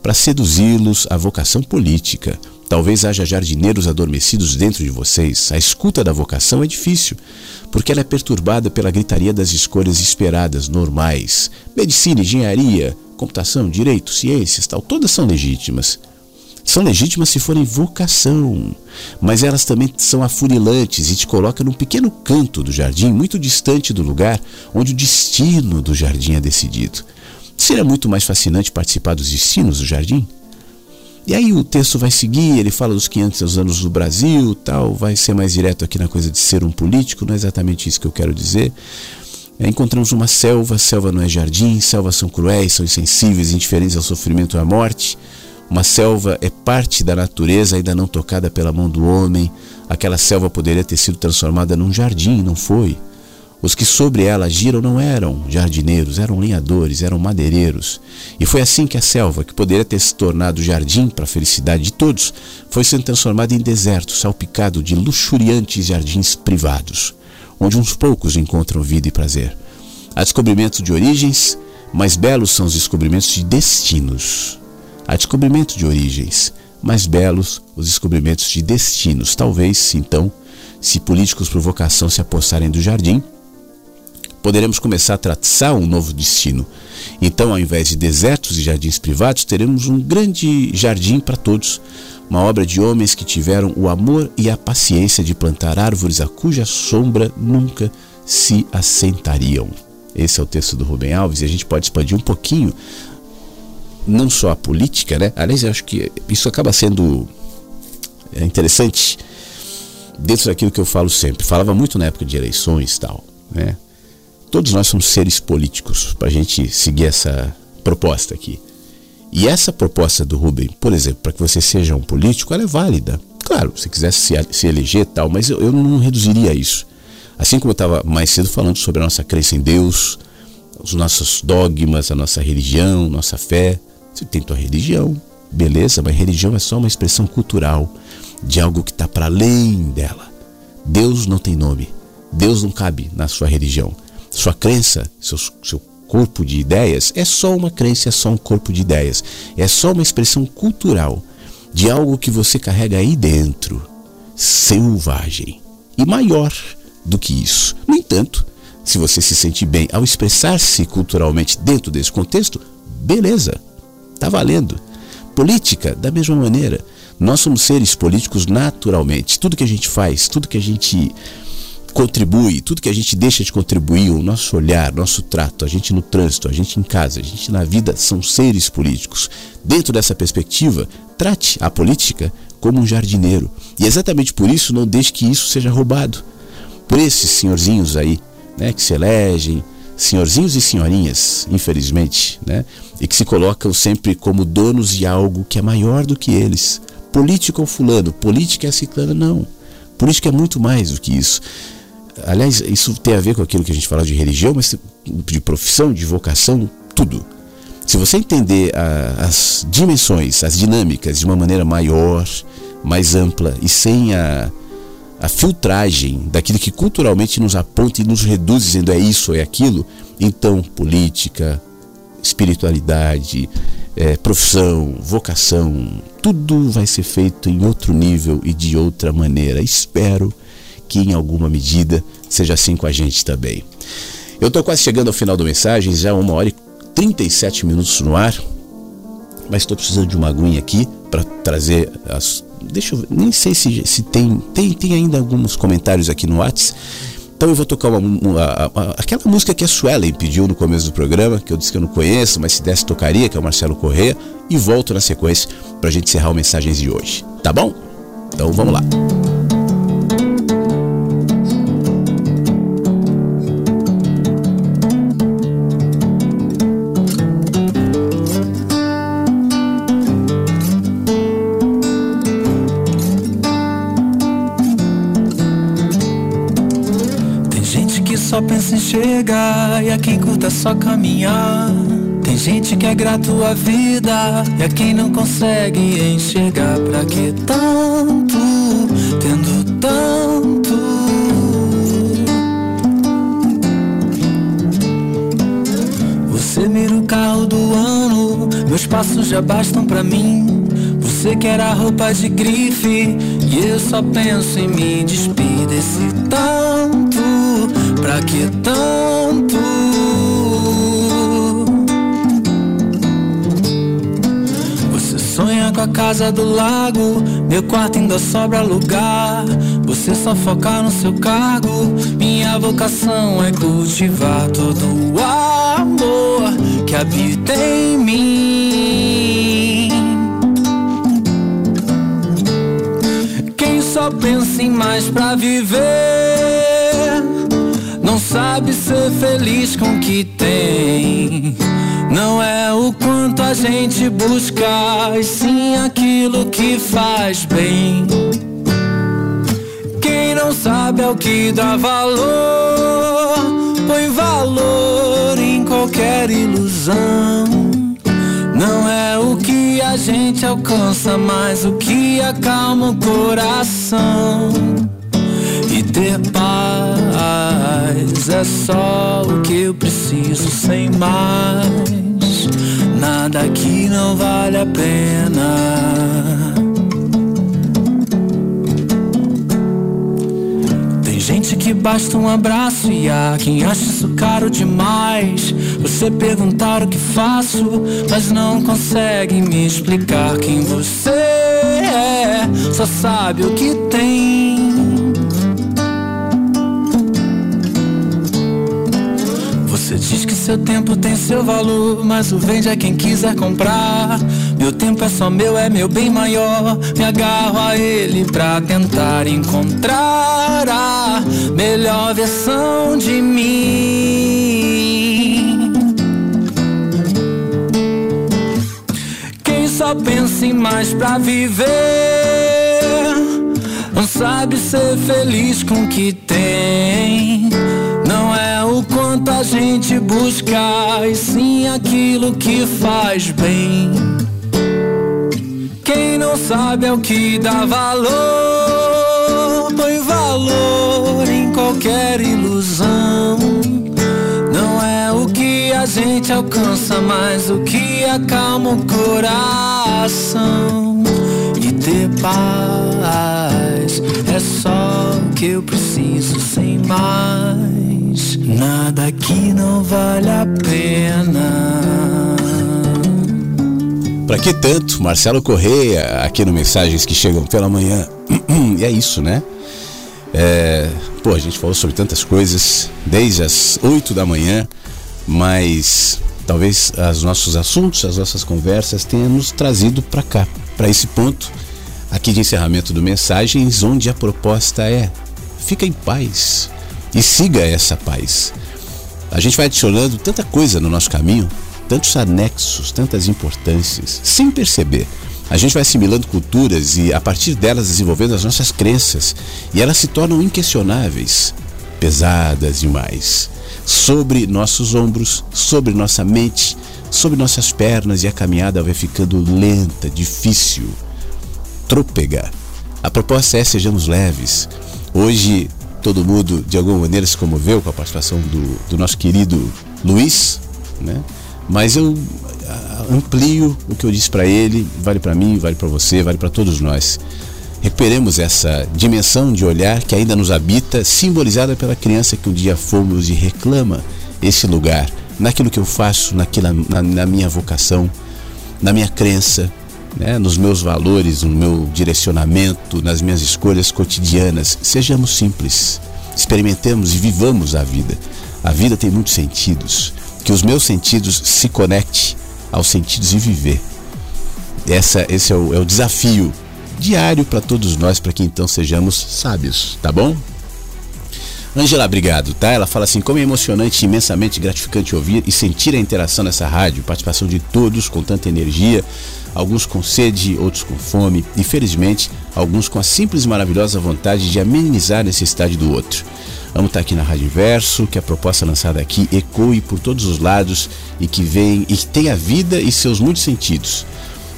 para seduzi-los à vocação política Talvez haja jardineiros adormecidos dentro de vocês. A escuta da vocação é difícil, porque ela é perturbada pela gritaria das escolhas esperadas, normais. Medicina, engenharia, computação, direito, ciências, tal, todas são legítimas. São legítimas se forem vocação, mas elas também são afunilantes e te colocam num pequeno canto do jardim, muito distante do lugar onde o destino do jardim é decidido. Seria muito mais fascinante participar dos destinos do jardim? E aí o texto vai seguir, ele fala dos 500 anos do Brasil, tal, vai ser mais direto aqui na coisa de ser um político, não é exatamente isso que eu quero dizer. É, encontramos uma selva, selva não é jardim, selvas são cruéis, são insensíveis, indiferentes ao sofrimento e à morte. Uma selva é parte da natureza ainda não tocada pela mão do homem. Aquela selva poderia ter sido transformada num jardim, não foi? Os que sobre ela giram não eram jardineiros, eram lenhadores, eram madeireiros. E foi assim que a selva, que poderia ter se tornado jardim para a felicidade de todos, foi sendo transformada em deserto, salpicado de luxuriantes jardins privados, onde uns poucos encontram vida e prazer. Há descobrimentos de origens, mais belos são os descobrimentos de destinos. Há descobrimento de origens, mais belos os descobrimentos de destinos. Talvez, então, se políticos por vocação se apossarem do jardim, poderemos começar a traçar um novo destino. Então, ao invés de desertos e jardins privados, teremos um grande jardim para todos, uma obra de homens que tiveram o amor e a paciência de plantar árvores a cuja sombra nunca se assentariam. Esse é o texto do Rubem Alves e a gente pode expandir um pouquinho, não só a política, né? Aliás, eu acho que isso acaba sendo é, interessante dentro daquilo que eu falo sempre. Falava muito na época de eleições e tal, né? Todos nós somos seres políticos, para a gente seguir essa proposta aqui. E essa proposta do Rubem, por exemplo, para que você seja um político, ela é válida. Claro, se quisesse se, eleger tal, mas eu, eu não reduziria isso. Assim como eu estava mais cedo falando sobre a nossa crença em Deus, os nossos dogmas, a nossa religião, nossa fé, Você tem tua religião, beleza, mas religião é só uma expressão cultural de algo que está para além dela. Deus não tem nome. Deus não cabe na sua religião. Sua crença, seu, seu corpo de ideias, é só uma crença, é só um corpo de ideias. É só uma expressão cultural de algo que você carrega aí dentro, selvagem e maior do que isso. No entanto, se você se sente bem ao expressar-se culturalmente dentro desse contexto, beleza, tá valendo. Política, da mesma maneira. Nós somos seres políticos naturalmente. Tudo que a gente faz, tudo que a gente contribui, tudo que a gente deixa de contribuir, o nosso olhar, nosso trato, a gente no trânsito, a gente em casa, a gente na vida são seres políticos. Dentro dessa perspectiva, trate a política como um jardineiro. E exatamente por isso não deixe que isso seja roubado por esses senhorzinhos aí, né, que se elegem, senhorzinhos e senhorinhas, infelizmente, né, e que se colocam sempre como donos de algo que é maior do que eles. Político é o fulano, política é a ciclana, não. Política é muito mais do que isso. Aliás, isso tem a ver com aquilo que a gente fala de religião, mas de profissão, de vocação, tudo. Se você entender a, as dimensões, as dinâmicas de uma maneira maior, mais ampla e sem a, a filtragem daquilo que culturalmente nos aponta e nos reduz dizendo é isso, é aquilo, então política, espiritualidade, é, profissão, vocação, tudo vai ser feito em outro nível e de outra maneira. Espero que em alguma medida seja assim com a gente também. Eu estou quase chegando ao final do mensagem, já uma hora e 37 minutos no ar, mas estou precisando de uma aguinha aqui para trazer as. Deixa eu ver, nem sei se, se tem, tem. Tem ainda alguns comentários aqui no WhatsApp. Então eu vou tocar uma, uma, uma, aquela música que a Suelen pediu no começo do programa, que eu disse que eu não conheço, mas se desse tocaria, que é o Marcelo Correia, e volto na sequência para a gente encerrar o Mensagens de hoje. Tá bom? Então vamos lá. Chegar e a quem curta só caminhar. Tem gente que é grato à vida e a quem não consegue enxergar. Pra que tanto, tendo tanto? Você mira o carro do ano, meus passos já bastam pra mim. Você quer a roupa de grife e eu só penso em me despedir desse tanto. Pra que tanto? Você sonha com a casa do lago, meu quarto ainda sobra lugar. Você só foca no seu cargo, minha vocação é cultivar todo o amor que habita em mim. Só pensa em mais pra viver não sabe ser feliz com o que tem. Não é o quanto a gente busca, e sim aquilo que faz bem. Quem não sabe é o que dá valor, põe valor em qualquer ilusão. Não é o que a gente alcança, mas o que acalma o coração e ter paz é só o que eu preciso sem mais. Nada que não vale a pena. Basta um abraço e há quem acha isso caro demais. Você perguntar o que faço, mas não consegue me explicar quem você é. Só sabe o que tem. Seu tempo tem seu valor, mas o vende é quem quiser comprar. Meu tempo é só meu, é meu bem maior. Me agarro a ele pra tentar encontrar a melhor versão de mim. Quem só pensa em mais pra viver, não sabe ser feliz com o que tem. Não é o quanto a gente busca, e sim aquilo que faz bem. Quem não sabe é o que dá valor, põe valor em qualquer ilusão. Não é o que a gente alcança, mas o que acalma o coração. E ter paz é só o que eu preciso sem mais. Nada que não vale a pena. Para que tanto? Marcelo Correia, aqui no Mensagens que Chegam pela Manhã. e é isso, né? É, pô, a gente falou sobre tantas coisas desde as 8 da manhã, mas talvez os nossos assuntos, as nossas conversas tenham nos trazido para cá, para esse ponto aqui de encerramento do Mensagens, onde a proposta é: fica em paz e siga essa paz. A gente vai adicionando tanta coisa no nosso caminho tantos anexos, tantas importâncias, sem perceber. A gente vai assimilando culturas e, a partir delas, desenvolvendo as nossas crenças, e elas se tornam inquestionáveis, pesadas demais. Sobre nossos ombros, sobre nossa mente, sobre nossas pernas, e a caminhada vai ficando lenta, difícil, trôpega. A proposta é sejamos leves. Hoje, todo mundo, de alguma maneira, se comoveu com a participação do, do nosso querido Luiz, né? Mas eu ah, amplio o que eu disse para ele, vale para mim, vale para você, vale para todos nós. Recuperemos essa dimensão de olhar que ainda nos habita, simbolizada pela criança que um dia fomos e reclama esse lugar, naquilo que eu faço, naquilo, na, na minha vocação, na minha crença, né, nos meus valores, no meu direcionamento, nas minhas escolhas cotidianas. Sejamos simples, experimentemos e vivamos a vida. A vida tem muitos sentidos que os meus sentidos se conectem aos sentidos e viver. Essa, esse é o, é o desafio diário para todos nós, para que então sejamos sábios, tá bom? Angela, obrigado, tá? Ela fala assim: como é emocionante imensamente gratificante ouvir e sentir a interação nessa rádio, participação de todos com tanta energia, alguns com sede, outros com fome, e felizmente, alguns com a simples e maravilhosa vontade de amenizar a necessidade do outro. Vamos estar aqui na Rádio Inverso, que a proposta lançada aqui ecoe por todos os lados e que vem e que tenha vida e seus muitos sentidos.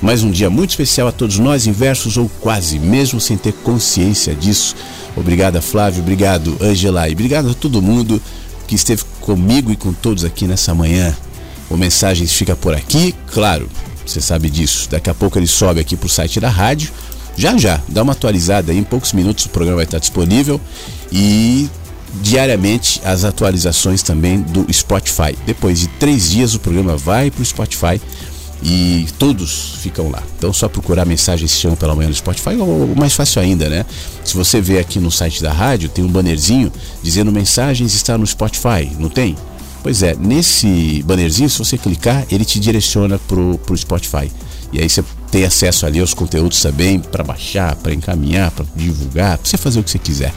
Mais um dia muito especial a todos nós, inversos ou quase, mesmo sem ter consciência disso. Obrigado, Flávio, obrigado, Angela, e obrigado a todo mundo que esteve comigo e com todos aqui nessa manhã. O Mensagens fica por aqui, claro, você sabe disso. Daqui a pouco ele sobe aqui para o site da rádio. Já já, dá uma atualizada aí, em poucos minutos o programa vai estar disponível. E diariamente as atualizações também do Spotify. Depois de três dias o programa vai para o Spotify e todos ficam lá. Então só procurar mensagens chama pela manhã no Spotify ou mais fácil ainda, né? Se você vê aqui no site da rádio, tem um bannerzinho dizendo mensagens está no Spotify, não tem? Pois é, nesse bannerzinho, se você clicar, ele te direciona pro, pro Spotify. E aí você tem acesso ali aos conteúdos também para baixar, para encaminhar, para divulgar, para você fazer o que você quiser.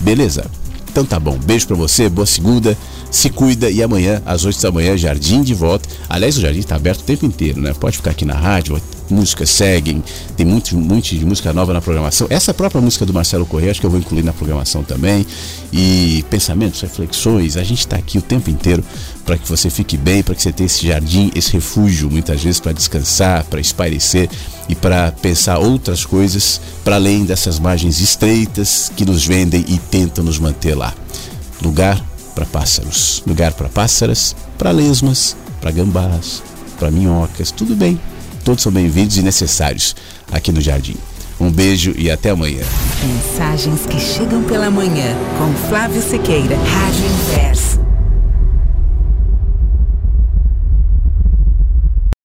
Beleza? Então tá bom, beijo pra você, boa segunda, se cuida e amanhã, às 8 da manhã, Jardim de volta. Aliás, o Jardim tá aberto o tempo inteiro, né? Pode ficar aqui na rádio, músicas seguem, tem muito, muito de música nova na programação. Essa própria música do Marcelo Correia, acho que eu vou incluir na programação também. E pensamentos, reflexões, a gente tá aqui o tempo inteiro para que você fique bem, para que você tenha esse jardim, esse refúgio, muitas vezes para descansar, para espairecer e para pensar outras coisas para além dessas margens estreitas que nos vendem e tentam nos manter lá. Lugar para pássaros, lugar para pássaras, para lesmas, para gambás, para minhocas, tudo bem. Todos são bem-vindos e necessários aqui no jardim. Um beijo e até amanhã. Mensagens que chegam pela manhã com Flávio Sequeira, Rádio Inverso.